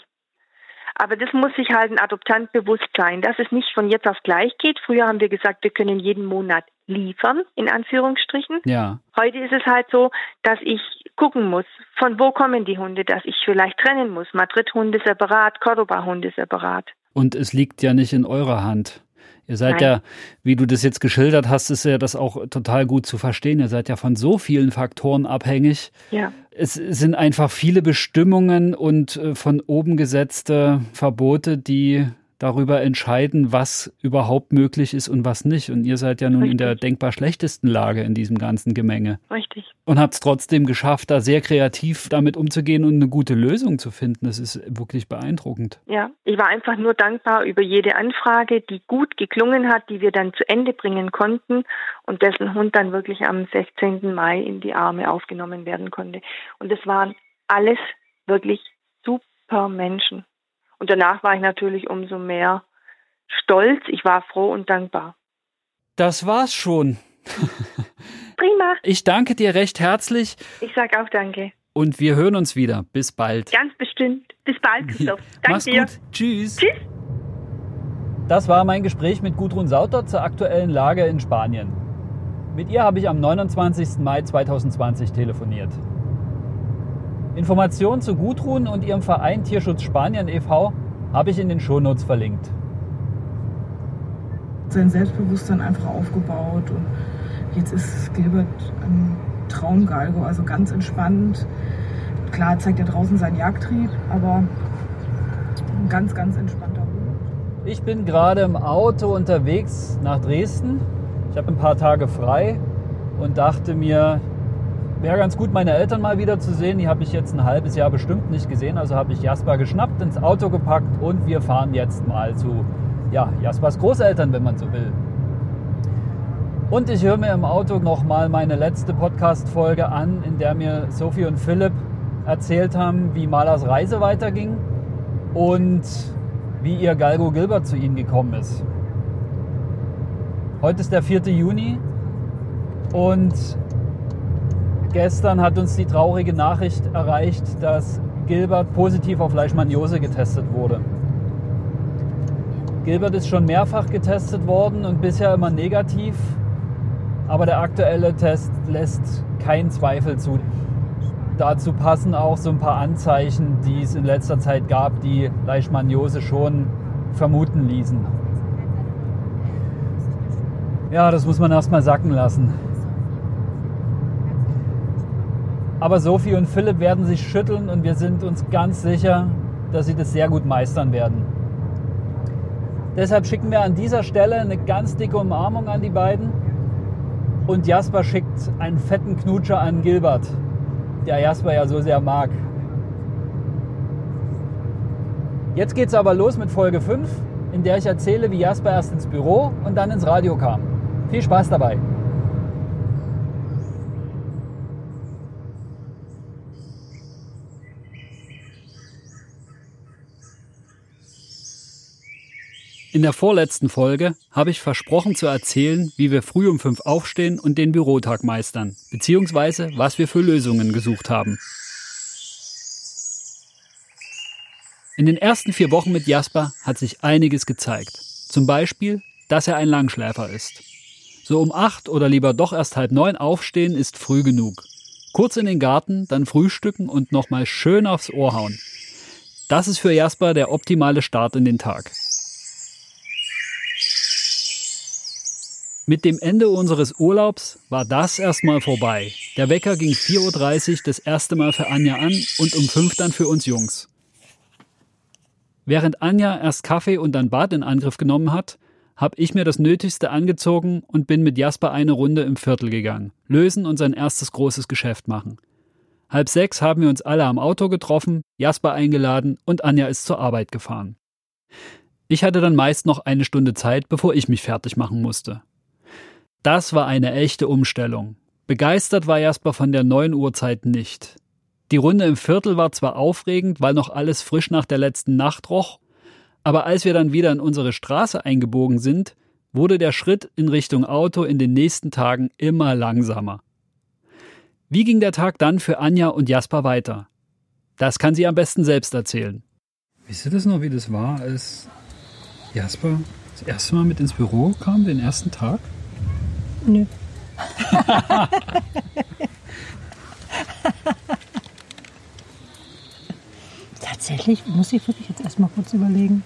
Aber das muss sich halt ein Adoptant bewusst sein, dass es nicht von jetzt auf gleich geht. Früher haben wir gesagt, wir können jeden Monat liefern, in Anführungsstrichen. Ja. Heute ist es halt so, dass ich gucken muss, von wo kommen die Hunde, dass ich vielleicht trennen muss. Madrid-Hunde separat, Cordoba-Hunde separat. Und es liegt ja nicht in eurer Hand. Ihr seid Nein. ja, wie du das jetzt geschildert hast, ist ja das auch total gut zu verstehen. Ihr seid ja von so vielen Faktoren abhängig. Ja. Es sind einfach viele Bestimmungen und äh, von oben gesetzte Verbote, die darüber entscheiden, was überhaupt möglich ist und was nicht. Und ihr seid ja nun Richtig. in der denkbar schlechtesten Lage in diesem ganzen Gemenge. Richtig. Und habt es trotzdem geschafft, da sehr kreativ damit umzugehen und eine gute Lösung zu finden. Das ist wirklich beeindruckend. Ja, ich war einfach nur dankbar über jede Anfrage, die gut geklungen hat, die wir dann zu Ende bringen konnten und dessen Hund dann wirklich am 16. Mai in die Arme aufgenommen werden konnte. Und es waren alles wirklich super Menschen. Und danach war ich natürlich umso mehr stolz. Ich war froh und dankbar. Das war's schon. Prima. Ich danke dir recht herzlich. Ich sage auch danke. Und wir hören uns wieder. Bis bald. Ganz bestimmt. Bis bald, (laughs) Christoph. Danke Mach's dir. gut. Tschüss. Tschüss. Das war mein Gespräch mit Gudrun Sauter zur aktuellen Lage in Spanien. Mit ihr habe ich am 29. Mai 2020 telefoniert. Informationen zu Gudrun und ihrem Verein Tierschutz Spanien e.V. habe ich in den Shownotes verlinkt. Sein Selbstbewusstsein einfach aufgebaut und jetzt ist Gilbert ein Traumgalgo, also ganz entspannt. Klar zeigt er draußen seinen Jagdtrieb, aber ein ganz, ganz entspannter Hund. Ich bin gerade im Auto unterwegs nach Dresden. Ich habe ein paar Tage frei und dachte mir, wäre ganz gut, meine Eltern mal wieder zu sehen. Die habe ich jetzt ein halbes Jahr bestimmt nicht gesehen. Also habe ich Jasper geschnappt, ins Auto gepackt und wir fahren jetzt mal zu ja, Jaspers Großeltern, wenn man so will. Und ich höre mir im Auto nochmal meine letzte Podcast-Folge an, in der mir Sophie und Philipp erzählt haben, wie Malers Reise weiterging und wie ihr Galgo Gilbert zu ihnen gekommen ist. Heute ist der 4. Juni und Gestern hat uns die traurige Nachricht erreicht, dass Gilbert positiv auf Leishmaniose getestet wurde. Gilbert ist schon mehrfach getestet worden und bisher immer negativ, aber der aktuelle Test lässt keinen Zweifel zu. Dazu passen auch so ein paar Anzeichen, die es in letzter Zeit gab, die Leishmaniose schon vermuten ließen. Ja, das muss man erstmal sacken lassen. Aber Sophie und Philipp werden sich schütteln und wir sind uns ganz sicher, dass sie das sehr gut meistern werden. Deshalb schicken wir an dieser Stelle eine ganz dicke Umarmung an die beiden. Und Jasper schickt einen fetten Knutscher an Gilbert, der Jasper ja so sehr mag. Jetzt geht's aber los mit Folge 5, in der ich erzähle, wie Jasper erst ins Büro und dann ins Radio kam. Viel Spaß dabei! In der vorletzten Folge habe ich versprochen zu erzählen, wie wir früh um fünf aufstehen und den Bürotag meistern, beziehungsweise was wir für Lösungen gesucht haben. In den ersten vier Wochen mit Jasper hat sich einiges gezeigt. Zum Beispiel, dass er ein Langschläfer ist. So um acht oder lieber doch erst halb neun aufstehen ist früh genug. Kurz in den Garten, dann frühstücken und nochmal schön aufs Ohr hauen. Das ist für Jasper der optimale Start in den Tag. Mit dem Ende unseres Urlaubs war das erstmal vorbei. Der Wecker ging 4.30 Uhr das erste Mal für Anja an und um 5 dann für uns Jungs. Während Anja erst Kaffee und dann Bad in Angriff genommen hat, habe ich mir das Nötigste angezogen und bin mit Jasper eine Runde im Viertel gegangen, lösen und sein erstes großes Geschäft machen. Halb sechs haben wir uns alle am Auto getroffen, Jasper eingeladen und Anja ist zur Arbeit gefahren. Ich hatte dann meist noch eine Stunde Zeit, bevor ich mich fertig machen musste. Das war eine echte Umstellung. Begeistert war Jasper von der neuen Uhrzeit nicht. Die Runde im Viertel war zwar aufregend, weil noch alles frisch nach der letzten Nacht roch, aber als wir dann wieder in unsere Straße eingebogen sind, wurde der Schritt in Richtung Auto in den nächsten Tagen immer langsamer. Wie ging der Tag dann für Anja und Jasper weiter? Das kann sie am besten selbst erzählen. Wisst ihr das noch, wie das war, als Jasper das erste Mal mit ins Büro kam, den ersten Tag? Nö. (laughs) Tatsächlich muss ich wirklich jetzt erstmal kurz überlegen.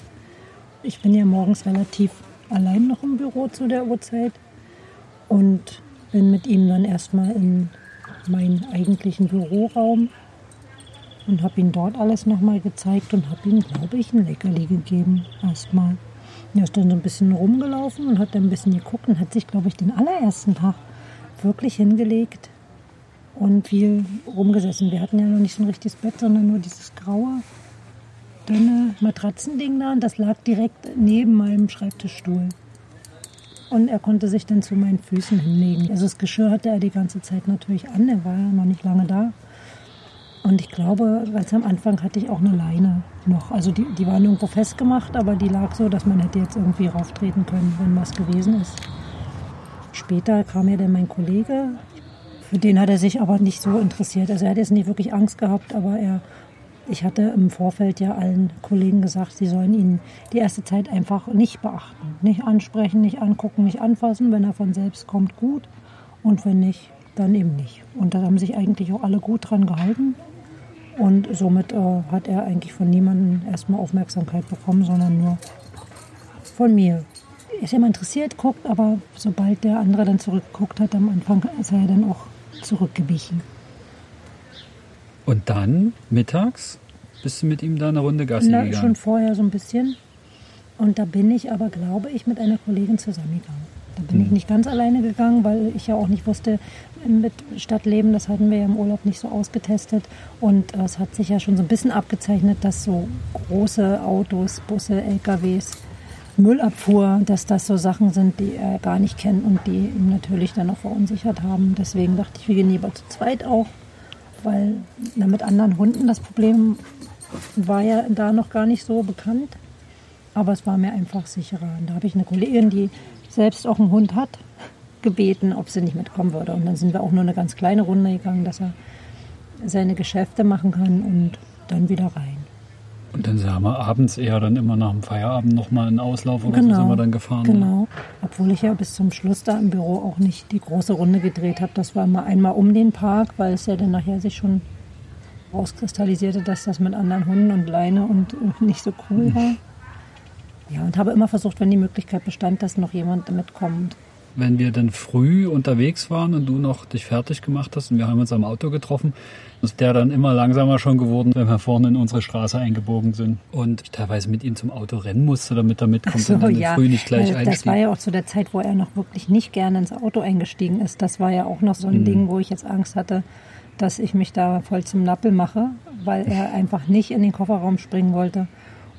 Ich bin ja morgens relativ allein noch im Büro zu der Uhrzeit und bin mit ihm dann erstmal in meinen eigentlichen Büroraum und habe ihm dort alles nochmal gezeigt und habe ihm, glaube ich, ein Leckerli gegeben erstmal. Er ist dann so ein bisschen rumgelaufen und hat dann ein bisschen geguckt und hat sich, glaube ich, den allerersten Tag wirklich hingelegt und viel rumgesessen. Wir hatten ja noch nicht so ein richtiges Bett, sondern nur dieses graue, dünne Matratzending da und das lag direkt neben meinem Schreibtischstuhl. Und er konnte sich dann zu meinen Füßen hinlegen. Also das Geschirr hatte er die ganze Zeit natürlich an, er war ja noch nicht lange da. Und ich glaube, ganz am Anfang hatte ich auch eine Leine noch. Also die, die war nirgendwo festgemacht, aber die lag so, dass man hätte jetzt irgendwie rauftreten können, wenn was gewesen ist. Später kam ja dann mein Kollege, für den hat er sich aber nicht so interessiert. Also er hat jetzt nicht wirklich Angst gehabt, aber er, ich hatte im Vorfeld ja allen Kollegen gesagt, sie sollen ihn die erste Zeit einfach nicht beachten. Nicht ansprechen, nicht angucken, nicht anfassen. Wenn er von selbst kommt, gut. Und wenn nicht, dann eben nicht. Und da haben sich eigentlich auch alle gut dran gehalten. Und somit äh, hat er eigentlich von niemandem erstmal Aufmerksamkeit bekommen, sondern nur von mir. Er ist immer interessiert, guckt, aber sobald der andere dann zurückguckt hat, am Anfang ist er dann auch zurückgewichen. Und dann, mittags, bist du mit ihm da eine Runde Gassi Na, gegangen? schon vorher so ein bisschen. Und da bin ich aber, glaube ich, mit einer Kollegin zusammengegangen. Da bin ich nicht ganz alleine gegangen, weil ich ja auch nicht wusste, mit Stadtleben, das hatten wir ja im Urlaub nicht so ausgetestet. Und äh, es hat sich ja schon so ein bisschen abgezeichnet, dass so große Autos, Busse, LKWs, Müllabfuhr, dass das so Sachen sind, die er gar nicht kennt und die ihn natürlich dann auch verunsichert haben. Deswegen dachte ich, wir gehen lieber zu zweit auch, weil na, mit anderen Hunden das Problem war ja da noch gar nicht so bekannt. Aber es war mir einfach sicherer. Und da habe ich eine Kollegin, die selbst auch einen Hund hat, gebeten, ob sie nicht mitkommen würde. Und dann sind wir auch nur eine ganz kleine Runde gegangen, dass er seine Geschäfte machen kann und dann wieder rein. Und dann sind wir abends eher dann immer nach dem Feierabend nochmal einen Auslauf oder so sind wir dann gefahren. ne? Genau. Obwohl ich ja bis zum Schluss da im Büro auch nicht die große Runde gedreht habe. Das war mal einmal um den Park, weil es ja dann nachher sich schon rauskristallisierte, dass das mit anderen Hunden und Leine und nicht so cool war. Ja, und habe immer versucht, wenn die Möglichkeit bestand, dass noch jemand mitkommt. Wenn wir dann früh unterwegs waren und du noch dich fertig gemacht hast und wir haben uns am Auto getroffen, ist der dann immer langsamer schon geworden, wenn wir vorne in unsere Straße eingebogen sind. Und ich teilweise mit ihm zum Auto rennen musste, damit er mitkommt So, und dann ja. früh nicht gleich Äh, Das einstieg. war ja auch zu der Zeit, wo er noch wirklich nicht gerne ins Auto eingestiegen ist. Das war ja auch noch so Mhm. ein Ding, wo ich jetzt Angst hatte, dass ich mich da voll zum Nappel mache, weil er einfach nicht in den Kofferraum springen wollte.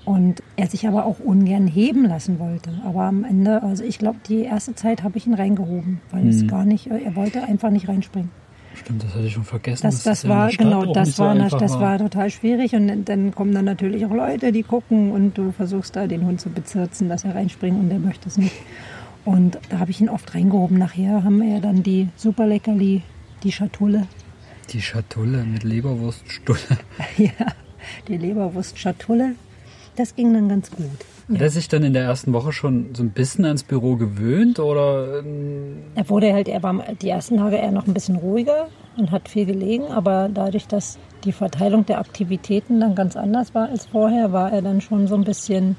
Und er sich aber auch ungern heben lassen wollte. Aber am Ende, also ich glaube, die erste Zeit habe ich ihn reingehoben, weil Mhm. es gar nicht, er wollte einfach nicht reinspringen. Stimmt, das hatte ich schon vergessen. Das, das in war, genau, das so war, einfach das war total schwierig. Und dann- kommen dann natürlich auch Leute, die gucken und du versuchst da den Hund zu bezirzen, dass er reinspringt und der möchte es nicht. Und da habe ich ihn oft reingehoben. Nachher haben wir ja dann die super leckerli, die Schatulle. Die Schatulle mit Leberwurststulle. (laughs) ja, die Leberwurst-Schatulle. Das ging dann ganz gut. Hat er sich dann in der ersten Woche schon so ein bisschen ans Büro gewöhnt oder ähm, Er wurde halt, er war die ersten Tage eher noch ein bisschen ruhiger und hat viel gelegen, aber dadurch, dass die Verteilung der Aktivitäten dann ganz anders war als vorher, war er dann schon so ein bisschen,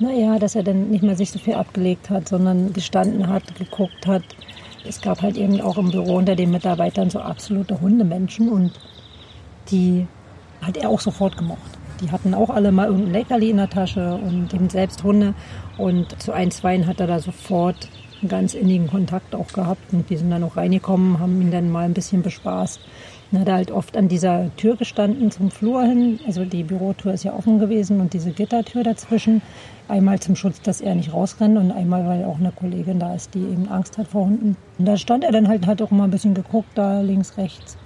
naja, dass er dann nicht mehr sich so viel abgelegt hat, sondern gestanden hat, geguckt hat. Es gab halt eben auch im Büro unter den Mitarbeitern so absolute Hundemenschen und die hat er auch sofort gemocht. Die hatten auch alle mal irgendein Leckerli in der Tasche und eben selbst Hunde. Und zu ein, zweien hat er da sofort einen ganz innigen Kontakt auch gehabt. Und die sind dann auch reingekommen, haben ihn dann mal ein bisschen bespaßt. Dann hat er halt oft an dieser Tür gestanden zum Flur hin. Also die Bürotür ist ja offen gewesen und diese Gittertür dazwischen. Einmal zum Schutz, dass er nicht rausrennt und einmal, weil auch eine Kollegin da ist, die eben Angst hat vor Hunden. Und da stand er dann halt, hat auch mal ein bisschen geguckt, da links, rechts.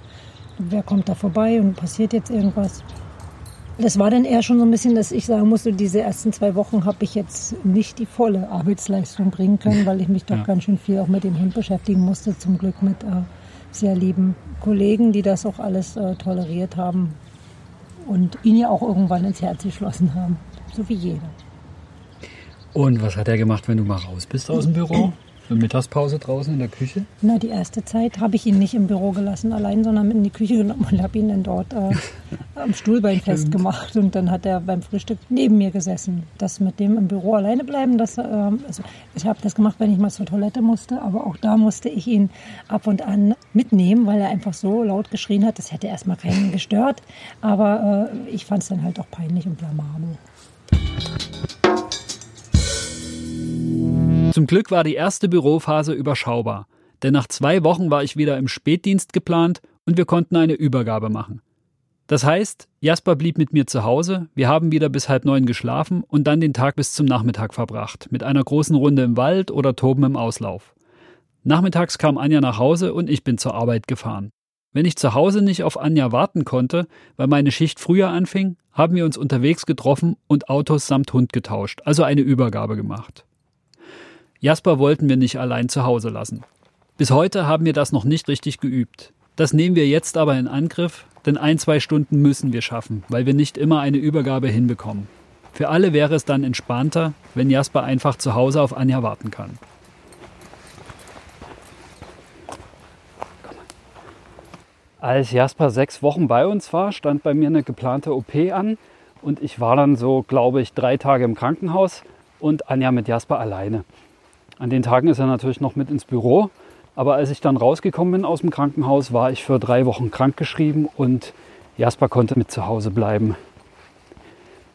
Wer kommt da vorbei und passiert jetzt irgendwas? Das war dann eher schon so ein bisschen, dass ich sagen musste, diese ersten zwei Wochen habe ich jetzt nicht die volle Arbeitsleistung bringen können, weil ich mich doch Ja. ganz schön viel auch mit dem Hund beschäftigen musste. Zum Glück mit äh, sehr lieben Kollegen, die das auch alles äh, toleriert haben und ihn ja auch irgendwann ins Herz geschlossen haben. So wie jeder. und was hat er gemacht, wenn du mal raus bist aus dem Büro? Eine Mittagspause draußen in der Küche? Na, die erste Zeit habe ich ihn nicht im Büro gelassen allein, sondern in die Küche genommen und habe ihn dann dort äh, (laughs) am Stuhlbein festgemacht. Und dann hat er beim Frühstück neben mir gesessen. Das mit dem im Büro alleine bleiben, das, äh, also ich habe das gemacht, wenn ich mal zur Toilette musste, aber auch da musste ich ihn ab und an mitnehmen, weil er einfach so laut geschrien hat. Das hätte erstmal keinen gestört, aber äh, ich fand es dann halt auch peinlich und blamabel. Zum Glück war die erste Bürophase überschaubar, denn nach zwei Wochen war ich wieder im Spätdienst geplant und wir konnten eine Übergabe machen. Das heißt, Jasper blieb mit mir zu Hause, wir haben wieder bis halb neun geschlafen und dann den Tag bis zum Nachmittag verbracht, mit einer großen Runde im Wald oder Toben im Auslauf. Nachmittags kam Anja nach Hause und ich bin zur Arbeit gefahren. Wenn ich zu Hause nicht auf Anja warten konnte, weil meine Schicht früher anfing, haben wir uns unterwegs getroffen und Autos samt Hund getauscht, also eine Übergabe gemacht. Jasper wollten wir nicht allein zu Hause lassen. Bis heute haben wir das noch nicht richtig geübt. Das nehmen wir jetzt aber in Angriff, denn ein, zwei Stunden müssen wir schaffen, weil wir nicht immer eine Übergabe hinbekommen. Für alle wäre es dann entspannter, wenn Jasper einfach zu Hause auf Anja warten kann. Als Jasper sechs Wochen bei uns war, stand bei mir eine geplante OP an und ich war dann so, glaube ich, drei Tage im Krankenhaus und Anja mit Jasper alleine. An den Tagen ist er natürlich noch mit ins Büro. Aber als ich dann rausgekommen bin aus dem Krankenhaus, war ich für drei Wochen krankgeschrieben und Jasper konnte mit zu Hause bleiben.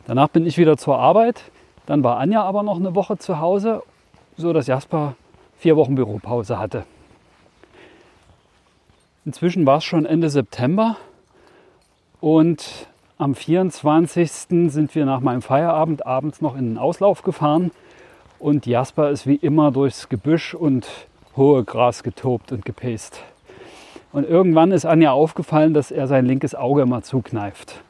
Danach bin ich wieder zur Arbeit. Dann war Anja aber noch eine Woche zu Hause, so dass Jasper vier Wochen Büropause hatte. Inzwischen war es schon Ende September und am 24. sind wir nach meinem Feierabend abends noch in den Auslauf gefahren und Jasper ist wie immer durchs Gebüsch und hohe Gras getobt und gepäst. Und irgendwann ist Anja aufgefallen, dass er sein linkes Auge immer zukneift.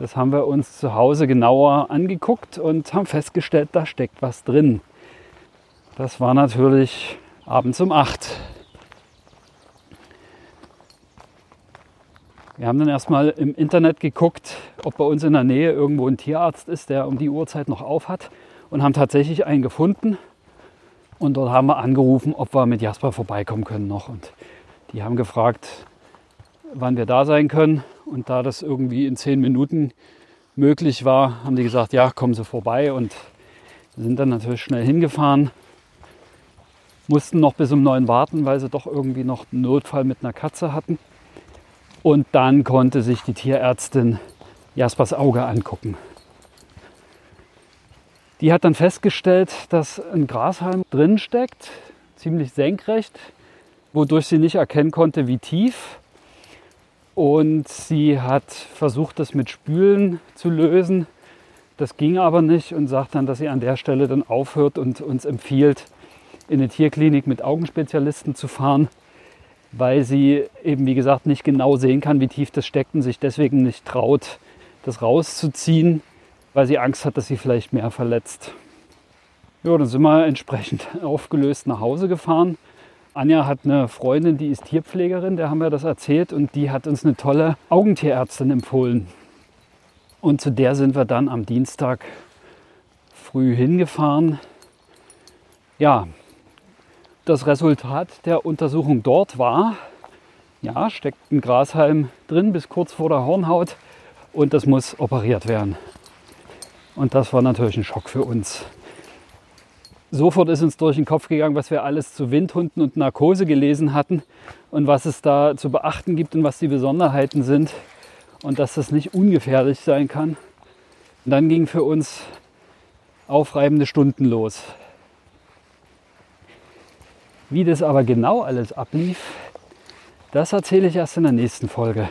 Das haben wir uns zu Hause genauer angeguckt und haben festgestellt, da steckt was drin. Das war natürlich abends um 8. Wir haben dann erstmal im Internet geguckt, ob bei uns in der Nähe irgendwo ein Tierarzt ist, der um die Uhrzeit noch auf hat und haben tatsächlich einen gefunden. Und dort haben wir angerufen, ob wir mit Jasper vorbeikommen können noch. Und die haben gefragt, wann wir da sein können. Und da das irgendwie in zehn Minuten möglich war, haben die gesagt, ja, kommen Sie vorbei. Und sind dann natürlich schnell hingefahren. Mussten noch bis um neun warten, weil sie doch irgendwie noch einen Notfall mit einer Katze hatten. Und dann konnte sich die Tierärztin Jaspers Auge angucken. Die hat dann festgestellt, dass ein Grashalm drin steckt, ziemlich senkrecht, wodurch sie nicht erkennen konnte, wie tief. Und sie hat versucht, das mit Spülen zu lösen. Das ging aber nicht und sagt dann, dass sie an der Stelle dann aufhört und uns empfiehlt, in eine Tierklinik mit Augenspezialisten zu fahren, weil sie eben, wie gesagt, nicht genau sehen kann, wie tief das steckt und sich deswegen nicht traut, das rauszuziehen weil sie Angst hat, dass sie vielleicht mehr verletzt. Ja, dann sind wir entsprechend (laughs) aufgelöst nach Hause gefahren. Anja hat eine Freundin, die ist Tierpflegerin, der haben wir das erzählt und die hat uns eine tolle Augentierärztin empfohlen. Und zu der sind wir dann am Dienstag früh hingefahren. Ja, das Resultat der Untersuchung dort war, ja, steckt ein Grashalm drin bis kurz vor der Hornhaut und das muss operiert werden. Und das war natürlich ein Schock für uns. Sofort ist uns durch den Kopf gegangen, was wir alles zu Windhunden und Narkose gelesen hatten und was es da zu beachten gibt und was die Besonderheiten sind und dass das nicht ungefährlich sein kann. Und dann ging für uns aufreibende Stunden los. Wie das aber genau alles ablief, das erzähle ich erst in der nächsten Folge.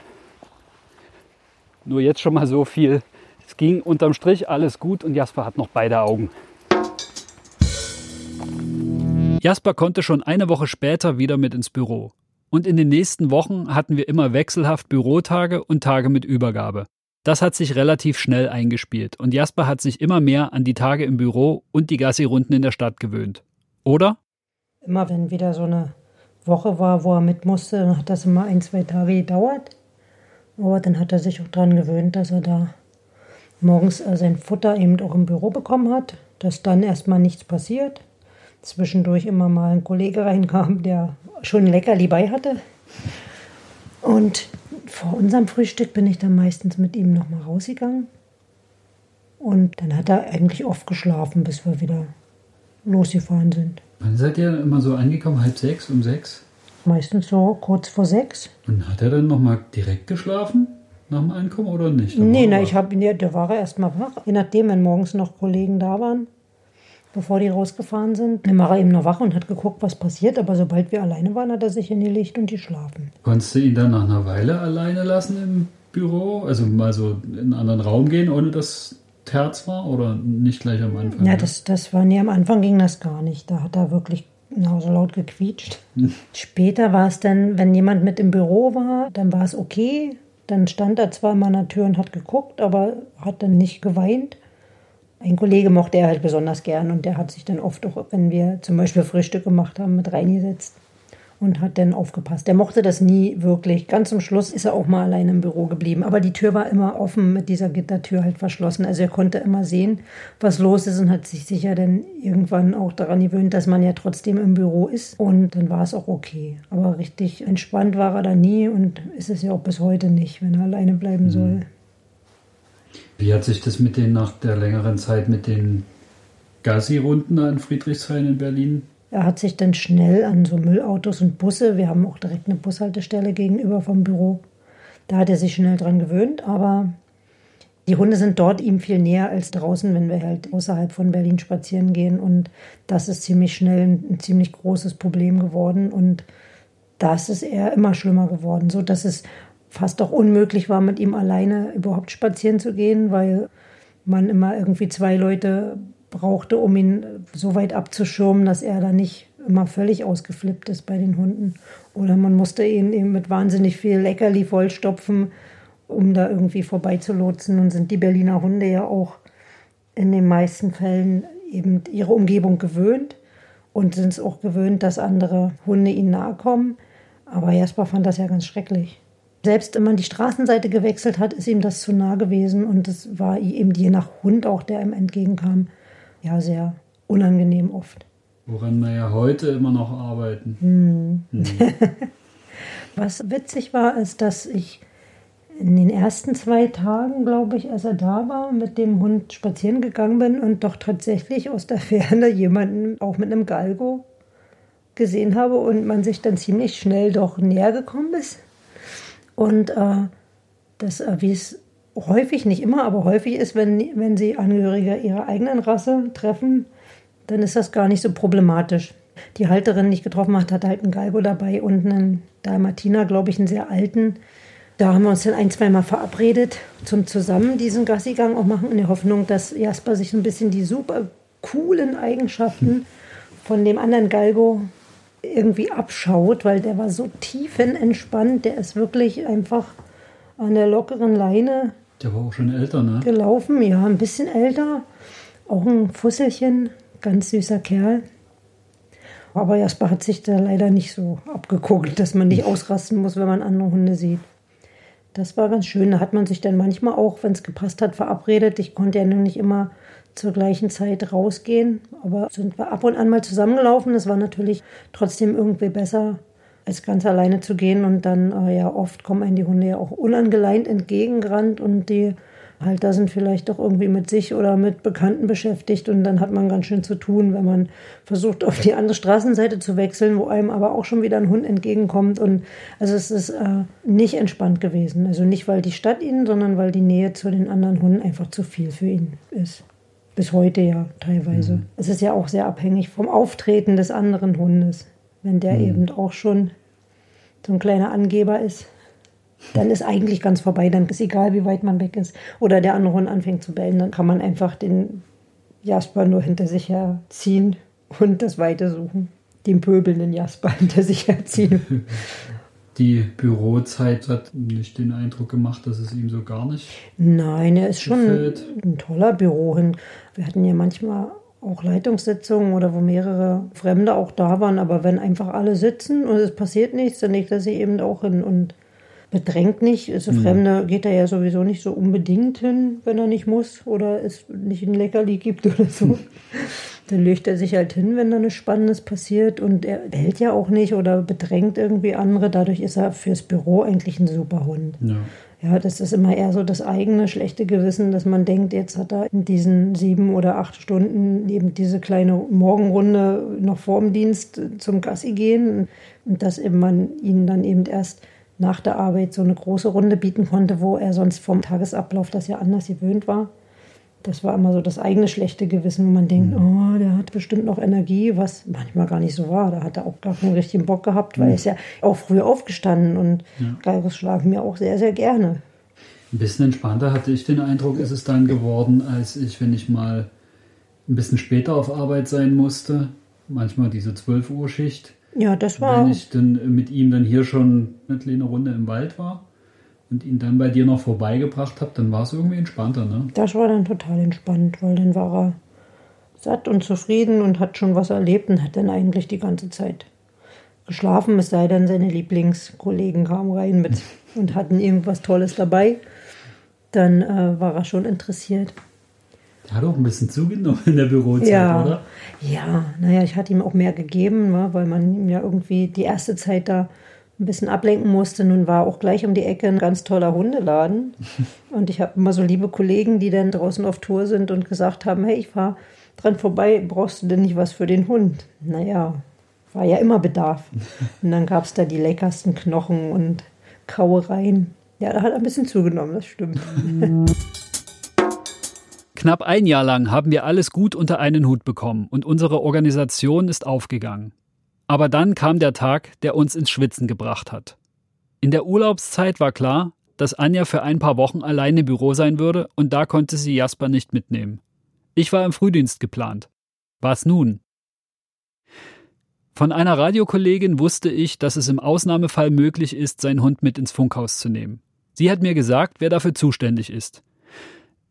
Nur jetzt schon mal so viel. Es ging unterm Strich alles gut und Jasper hat noch beide Augen. Jasper konnte schon eine Woche später wieder mit ins Büro. Und in den nächsten Wochen hatten wir immer wechselhaft Bürotage und Tage mit Übergabe. Das hat sich relativ schnell eingespielt und Jasper hat sich immer mehr an die Tage im Büro und die Gassi-Runden in der Stadt gewöhnt. Oder? Immer wenn wieder so eine Woche war, wo er mit musste, dann hat das immer ein, zwei Tage gedauert. Aber dann hat er sich auch daran gewöhnt, dass er da morgens äh, sein Futter eben auch im Büro bekommen hat, dass dann erstmal nichts passiert. zwischendurch immer mal ein Kollege (laughs) reinkam, der schon ein Leckerli bei hatte. Und vor unserem Frühstück bin ich dann meistens mit ihm noch mal rausgegangen. Und dann hat er eigentlich oft geschlafen, bis wir wieder losgefahren sind. Wann seid ihr immer so angekommen? Halb sechs, um sechs? Meistens so kurz vor sechs. Und hat er dann nochmal direkt geschlafen? Nach dem Ankommen oder nicht? Da nee, na, ich habe ihn ja, da war er erst mal wach. Je nachdem, wenn morgens noch Kollegen da waren, bevor die rausgefahren sind, dann war er eben noch wach und hat geguckt, was passiert. Aber sobald wir alleine waren, hat er sich hingelegt und geschlafen. Konntest du ihn dann nach einer Weile alleine lassen im Büro? Also mal so in einen anderen Raum gehen, ohne dass Terz war? Oder nicht gleich am Anfang? Ja, das, das war nie am Anfang ging das gar nicht. Da hat er wirklich genauso laut gequietscht. (laughs) Später war es dann, wenn jemand mit im Büro war, dann war es okay. Dann stand er zwar an der Tür und hat geguckt, aber hat dann nicht geweint. Ein Kollege mochte er halt besonders gern und der hat sich dann oft auch, wenn wir zum Beispiel Frühstück gemacht haben, mit reingesetzt und hat dann aufgepasst. Der mochte das nie wirklich. Ganz zum Schluss ist er auch mal alleine im Büro geblieben. Aber die Tür war immer offen, mit dieser Gittertür halt verschlossen. Also er konnte immer sehen, was los ist und hat sich sicher dann irgendwann auch daran gewöhnt, dass man ja trotzdem im Büro ist. Und dann war es auch okay. Aber richtig entspannt war er da nie und ist es ja auch bis heute nicht, wenn er alleine bleiben soll. Wie hat sich das mit den nach der längeren Zeit mit den Gassi-Runden in Friedrichshain in Berlin? Er hat sich dann schnell an so Müllautos und Busse, wir haben auch direkt eine Bushaltestelle gegenüber vom Büro, da hat er sich schnell dran gewöhnt, aber die Hunde sind dort ihm viel näher als draußen, wenn wir halt außerhalb von Berlin spazieren gehen. Und das ist ziemlich schnell ein, ein ziemlich großes Problem geworden. Und das ist eher immer schlimmer geworden, so dass es fast auch unmöglich war, mit ihm alleine überhaupt spazieren zu gehen, weil man immer irgendwie zwei Leute brauchte, um ihn so weit abzuschirmen, dass er da nicht immer völlig ausgeflippt ist bei den Hunden. Oder man musste ihn eben mit wahnsinnig viel Leckerli vollstopfen, um da irgendwie vorbeizulotsen. Und sind die Berliner Hunde ja auch in den meisten Fällen eben ihre Umgebung gewöhnt und sind es auch gewöhnt, dass andere Hunde ihnen nahe kommen. Aber Jasper fand das ja ganz schrecklich. Selbst wenn man die Straßenseite gewechselt hat, ist ihm das zu nah gewesen und das war eben je nach Hund auch, der ihm entgegenkam, ja sehr unangenehm oft. Woran wir ja heute immer noch arbeiten. Hm. (laughs) Was witzig war, ist, dass ich in den ersten zwei Tagen, glaube ich, als er da war, mit dem Hund spazieren gegangen bin und doch tatsächlich aus der Ferne (laughs) jemanden auch mit einem Galgo gesehen habe und man sich dann ziemlich schnell doch näher gekommen ist. Und äh, das, äh, wie es häufig, nicht immer, aber häufig ist, wenn, wenn sie Angehörige ihrer eigenen Rasse treffen, dann ist das gar nicht so problematisch. Die Halterin, die ich getroffen hat, hatte halt einen Galgo dabei und einen Dalmatiner, glaube ich, einen sehr alten. Da haben wir uns dann ein, zweimal verabredet zum zusammen diesen Gassigang auch machen, in der Hoffnung, dass Jasper sich ein bisschen die super coolen Eigenschaften von dem anderen Galgo irgendwie abschaut, weil der war so tiefenentspannt, der ist wirklich einfach an der lockeren Leine Der war auch schon älter, ne? gelaufen, ja, ein bisschen älter, auch ein Fusselchen, ganz süßer Kerl. Aber Jasper hat sich da leider nicht so abgeguckt, dass man nicht ausrasten muss, wenn man andere Hunde sieht. Das war ganz schön. Da hat man sich dann manchmal auch, wenn es gepasst hat, verabredet. Ich konnte ja nun nicht immer zur gleichen Zeit rausgehen, aber sind wir ab und an mal zusammengelaufen. Das war natürlich trotzdem irgendwie besser, als ganz alleine zu gehen. Und dann, äh, ja, oft kommen einem die Hunde ja auch unangeleint entgegengerannt und die Halter sind vielleicht doch irgendwie mit sich oder mit Bekannten beschäftigt und dann hat man ganz schön zu tun, wenn man versucht, auf die andere Straßenseite zu wechseln, wo einem aber auch schon wieder ein Hund entgegenkommt. Und also es ist äh, nicht entspannt gewesen. Also nicht, weil die Stadt ihn, sondern weil die Nähe zu den anderen Hunden einfach zu viel für ihn ist. Bis heute ja teilweise. Mhm. Es ist ja auch sehr abhängig vom Auftreten des anderen Hundes. Wenn der Mhm. eben auch schon so ein kleiner Angeber ist, dann ist eigentlich ganz vorbei. Dann ist egal, wie weit man weg ist. Oder der andere Hund anfängt zu bellen, dann kann man einfach den Jasper nur hinter sich herziehen und das Weite suchen. Den pöbelnden Jasper hinter sich herziehen. (laughs) Die Bürozeit hat nicht den Eindruck gemacht, dass es ihm so gar nicht. Nein, er ist schon Gefällt. ein toller Bürohund. Wir hatten ja manchmal auch Leitungssitzungen oder wo mehrere Fremde auch da waren. Aber wenn einfach alle sitzen und es passiert nichts, dann legt er sich eben auch hin und bedrängt nicht. Also Fremde geht er ja sowieso nicht so unbedingt hin, wenn er nicht muss oder es nicht ein Leckerli gibt oder so. Dann legt er sich halt hin, wenn da nichts Spannendes passiert und er bellt ja auch nicht oder bedrängt irgendwie andere. Dadurch ist er fürs Büro eigentlich ein super Hund. Ja. Ja, das ist immer eher so das eigene schlechte Gewissen, dass man denkt, jetzt hat er in diesen sieben oder acht Stunden eben diese kleine Morgenrunde noch vorm Dienst zum Gassi gehen und dass eben man ihn dann eben erst nach der Arbeit so eine große Runde bieten konnte, wo er sonst vom Tagesablauf das ja anders gewöhnt war. Das war immer so das eigene schlechte Gewissen, wo man denkt, mhm. oh, der hat bestimmt noch Energie, was manchmal gar nicht so war. Da hat er auch gar keinen richtigen Bock gehabt, weil mhm. er ist ja auch früh aufgestanden und ja. Galgos schlafen mir auch sehr, sehr gerne. Ein bisschen entspannter hatte ich den Eindruck, ist es dann geworden, als ich, wenn ich mal ein bisschen später auf Arbeit sein musste, manchmal diese 12 Uhr Schicht. Ja, das war. Wenn ich dann mit ihm dann hier schon eine kleine Runde im Wald war und ihn dann bei dir noch vorbeigebracht habe, dann war es irgendwie entspannter, ne? Das war dann total entspannt, weil dann war er satt und zufrieden und hat schon was erlebt und hat dann eigentlich die ganze Zeit geschlafen, es sei denn, seine Lieblingskollegen kamen rein mit (laughs) und hatten irgendwas Tolles dabei. Dann äh, war er schon interessiert. Der hat auch ein bisschen zugenommen in der Bürozeit, ja, oder? Ja, naja, ich hatte ihm auch mehr gegeben, ne, weil man ihm ja irgendwie die erste Zeit da ein bisschen ablenken musste. Nun war auch gleich um die Ecke ein ganz toller Hundeladen. (laughs) Und ich habe immer so liebe Kollegen, die dann draußen auf Tour sind und gesagt haben, hey, ich fahre dran vorbei, brauchst du denn nicht was für den Hund? Naja, war ja immer Bedarf. (laughs) Und dann gab es da die leckersten Knochen und Kauereien. Ja, da hat er ein bisschen zugenommen, das stimmt. (laughs) Knapp ein Jahr lang haben wir alles gut unter einen Hut bekommen und unsere Organisation ist aufgegangen. Aber dann kam der Tag, der uns ins Schwitzen gebracht hat. In der Urlaubszeit war klar, dass Anja für ein paar Wochen allein im Büro sein würde und da konnte sie Jasper nicht mitnehmen. Ich war im Frühdienst geplant. Was nun? Von einer Radiokollegin wusste ich, dass es im Ausnahmefall möglich ist, seinen Hund mit ins Funkhaus zu nehmen. Sie hat mir gesagt, wer dafür zuständig ist.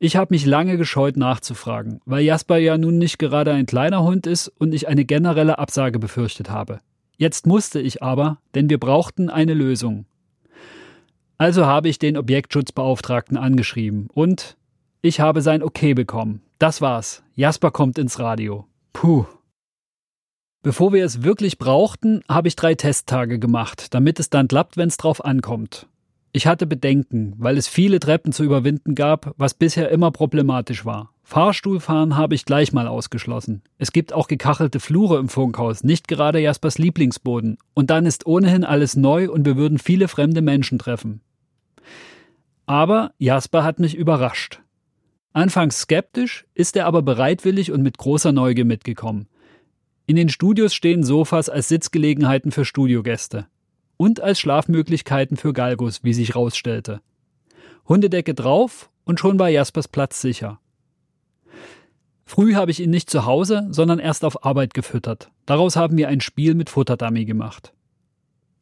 Ich habe mich lange gescheut nachzufragen, weil Jasper ja nun nicht gerade ein kleiner Hund ist und ich eine generelle Absage befürchtet habe. Jetzt musste ich aber, denn wir brauchten eine Lösung. Also habe ich den Objektschutzbeauftragten angeschrieben und ich habe sein Okay bekommen. Das war's. Jasper kommt ins Radio. Puh. Bevor wir es wirklich brauchten, habe ich drei Testtage gemacht, damit es dann klappt, wenn es drauf ankommt. Ich hatte Bedenken, weil es viele Treppen zu überwinden gab, was bisher immer problematisch war. Fahrstuhlfahren habe ich gleich mal ausgeschlossen. Es gibt auch gekachelte Flure im Funkhaus, nicht gerade Jaspers Lieblingsboden. Und dann ist ohnehin alles neu und wir würden viele fremde Menschen treffen. Aber Jasper hat mich überrascht. Anfangs skeptisch, ist er aber bereitwillig und mit großer Neugier mitgekommen. In den Studios stehen Sofas als Sitzgelegenheiten für Studiogäste und als Schlafmöglichkeiten für Galgos, wie sich rausstellte. Hundedecke drauf und schon war Jaspers Platz sicher. Früh habe ich ihn nicht zu Hause, sondern erst auf Arbeit gefüttert. Daraus haben wir ein Spiel mit Futterdummy gemacht.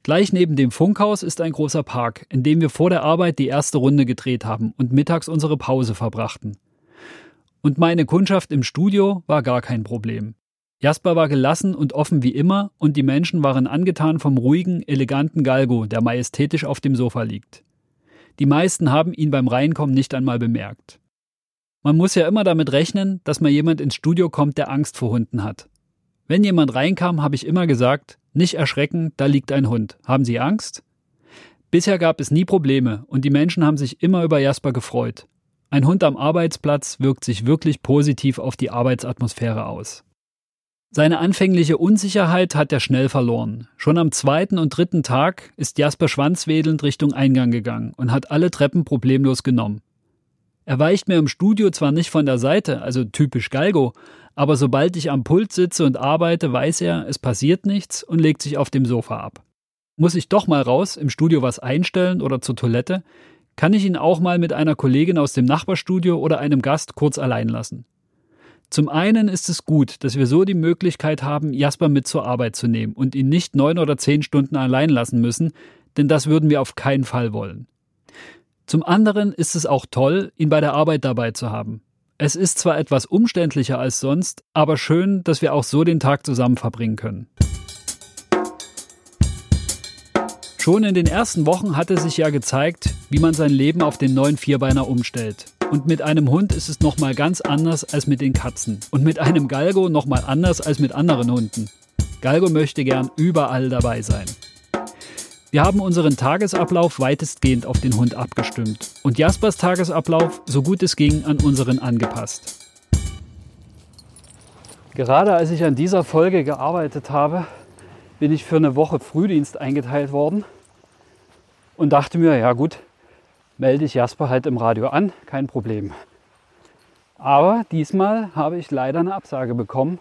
Gleich neben dem Funkhaus ist ein großer Park, in dem wir vor der Arbeit die erste Runde gedreht haben und mittags unsere Pause verbrachten. Und meine Kundschaft im Studio war gar kein Problem. Jasper war gelassen und offen wie immer, und die Menschen waren angetan vom ruhigen, eleganten Galgo, der majestätisch auf dem Sofa liegt. Die meisten haben ihn beim Reinkommen nicht einmal bemerkt. Man muss ja immer damit rechnen, dass mal jemand ins Studio kommt, der Angst vor Hunden hat. Wenn jemand reinkam, habe ich immer gesagt, nicht erschrecken, da liegt ein Hund. Haben Sie Angst? Bisher gab es nie Probleme und die Menschen haben sich immer über Jasper gefreut. Ein Hund am Arbeitsplatz wirkt sich wirklich positiv auf die Arbeitsatmosphäre aus. Seine anfängliche Unsicherheit hat er schnell verloren. Schon am zweiten und dritten Tag ist Jasper schwanzwedelnd Richtung Eingang gegangen und hat alle Treppen problemlos genommen. Er weicht mir im Studio zwar nicht von der Seite, also typisch Galgo, aber sobald ich am Pult sitze und arbeite, weiß er, es passiert nichts und legt sich auf dem Sofa ab. Muss ich doch mal raus, im Studio was einstellen oder zur Toilette, kann ich ihn auch mal mit einer Kollegin aus dem Nachbarstudio oder einem Gast kurz allein lassen. Zum einen ist es gut, dass wir so die Möglichkeit haben, Jasper mit zur Arbeit zu nehmen und ihn nicht neun oder zehn Stunden allein lassen müssen, denn das würden wir auf keinen Fall wollen. Zum anderen ist es auch toll, ihn bei der Arbeit dabei zu haben. Es ist zwar etwas umständlicher als sonst, aber schön, dass wir auch so den Tag zusammen verbringen können. Schon in den ersten Wochen hatte sich ja gezeigt, wie man sein Leben auf den neuen Vierbeiner umstellt. Und mit einem Hund ist es nochmal ganz anders als mit den Katzen. Und mit einem Galgo nochmal anders als mit anderen Hunden. Galgo möchte gern überall dabei sein. Wir haben unseren Tagesablauf weitestgehend auf den Hund abgestimmt und Jaspers Tagesablauf so gut es ging an unseren angepasst. Gerade als ich an dieser Folge gearbeitet habe, bin ich für eine Woche Frühdienst eingeteilt worden und dachte mir, ja gut, melde ich Jasper halt im Radio an, kein Problem. Aber diesmal habe ich leider eine Absage bekommen.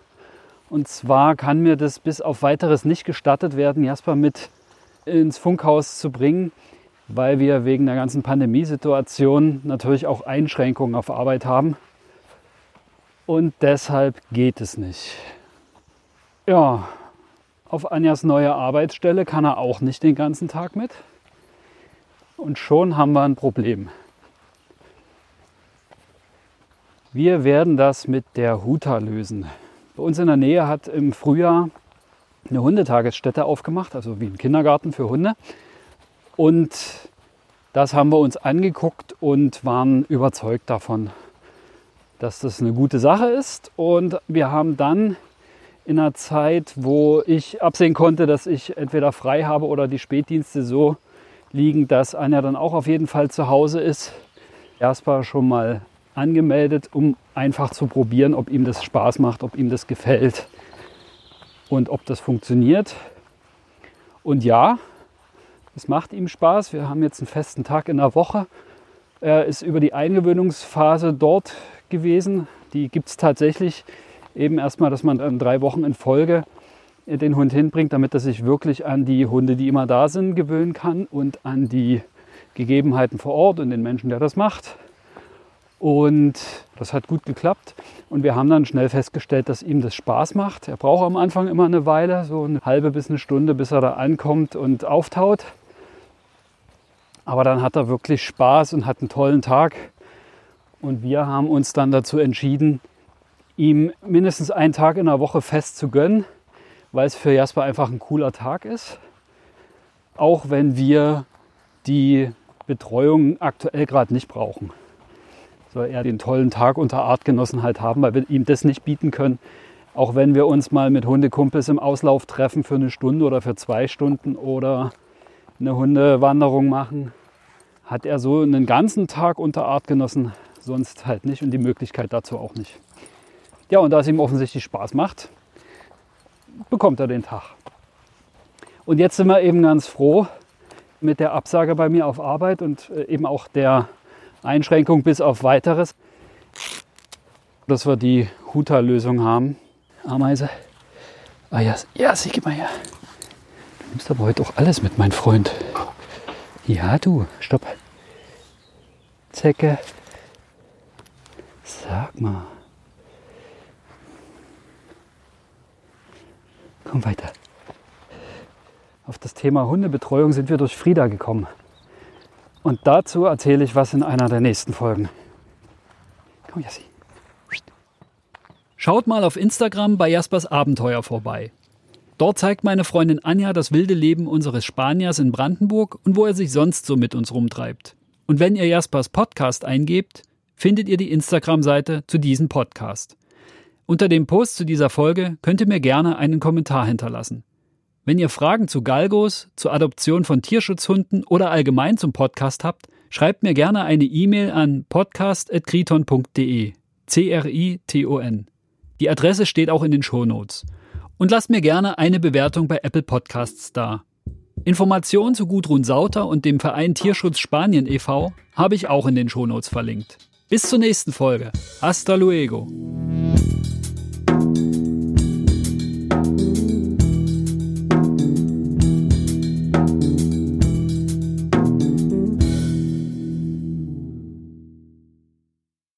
Und zwar kann mir das bis auf weiteres nicht gestattet werden, Jasper mit ins Funkhaus zu bringen, weil wir wegen der ganzen Pandemiesituation natürlich auch Einschränkungen auf Arbeit haben. Und deshalb geht es nicht. Ja, auf Anjas neue Arbeitsstelle kann er auch nicht den ganzen Tag mit. Und schon haben wir ein Problem. Wir werden das mit der Huta lösen. Bei uns in der Nähe hat im Frühjahr eine Hundetagesstätte aufgemacht, also wie ein Kindergarten für Hunde. Und das haben wir uns angeguckt und waren überzeugt davon, dass das eine gute Sache ist. Und wir haben dann in einer Zeit, wo ich absehen konnte, dass ich entweder frei habe oder die Spätdienste so liegen, dass Anja dann auch auf jeden Fall zu Hause ist, erstmal schon mal angemeldet, um einfach zu probieren, ob ihm das Spaß macht, ob ihm das gefällt und ob das funktioniert. Und ja, es macht ihm Spaß. Wir haben jetzt einen festen Tag in der Woche. Er ist über die Eingewöhnungsphase dort gewesen. Die gibt es tatsächlich eben erstmal, dass man dann drei Wochen in Folge den Hund hinbringt, damit er sich wirklich an die Hunde, die immer da sind, gewöhnen kann und an die Gegebenheiten vor Ort und den Menschen, der das macht. Und das hat gut geklappt. Und wir haben dann schnell festgestellt, dass ihm das Spaß macht. Er braucht am Anfang immer eine Weile, so eine halbe bis eine Stunde, bis er da ankommt und auftaut. Aber dann hat er wirklich Spaß und hat einen tollen Tag. Und wir haben uns dann dazu entschieden, ihm mindestens einen Tag in der Woche fest zu gönnen, weil es für Jasper einfach ein cooler Tag ist. Auch wenn wir die Betreuung aktuell gerade nicht brauchen. Soll er den tollen Tag unter Artgenossen halt haben, weil wir ihm das nicht bieten können. Auch wenn wir uns mal mit Hundekumpels im Auslauf treffen für eine Stunde oder für zwei Stunden oder eine Hundewanderung machen, hat er so einen ganzen Tag unter Artgenossen sonst halt nicht und die Möglichkeit dazu auch nicht. Ja, und da es ihm offensichtlich Spaß macht, bekommt er den Tag. Und jetzt sind wir eben ganz froh mit der Absage bei mir auf Arbeit und äh, eben auch der Einschränkung bis auf weiteres, dass wir die Huta-Lösung haben. Ameise. Ah ja, ja, sie gib mal her. Du nimmst aber heute auch alles mit, mein Freund. Ja, du, stopp. Zecke. Sag mal. Komm weiter. Auf das Thema Hundebetreuung sind wir durch Frieda gekommen. Und dazu erzähle ich was in einer der nächsten Folgen. Komm, Jassi. Schaut mal auf Instagram bei Jaspers Abenteuer vorbei. Dort zeigt meine Freundin Anja das wilde Leben unseres Spaniers in Brandenburg und wo er sich sonst so mit uns rumtreibt. Und wenn ihr Jaspers Podcast eingebt, findet ihr die Instagram-Seite zu diesem Podcast. Unter dem Post zu dieser Folge könnt ihr mir gerne einen Kommentar hinterlassen. Wenn ihr Fragen zu Galgos, zur Adoption von Tierschutzhunden oder allgemein zum Podcast habt, schreibt mir gerne eine E-Mail an podcast.kriton.de. C-R-I-T-O-N. Die Adresse steht auch in den Shownotes. Und lasst mir gerne eine Bewertung bei Apple Podcasts da. Informationen zu Gudrun Sauter und dem Verein Tierschutz Spanien e.V. habe ich auch in den Shownotes verlinkt. Bis zur nächsten Folge. Hasta luego.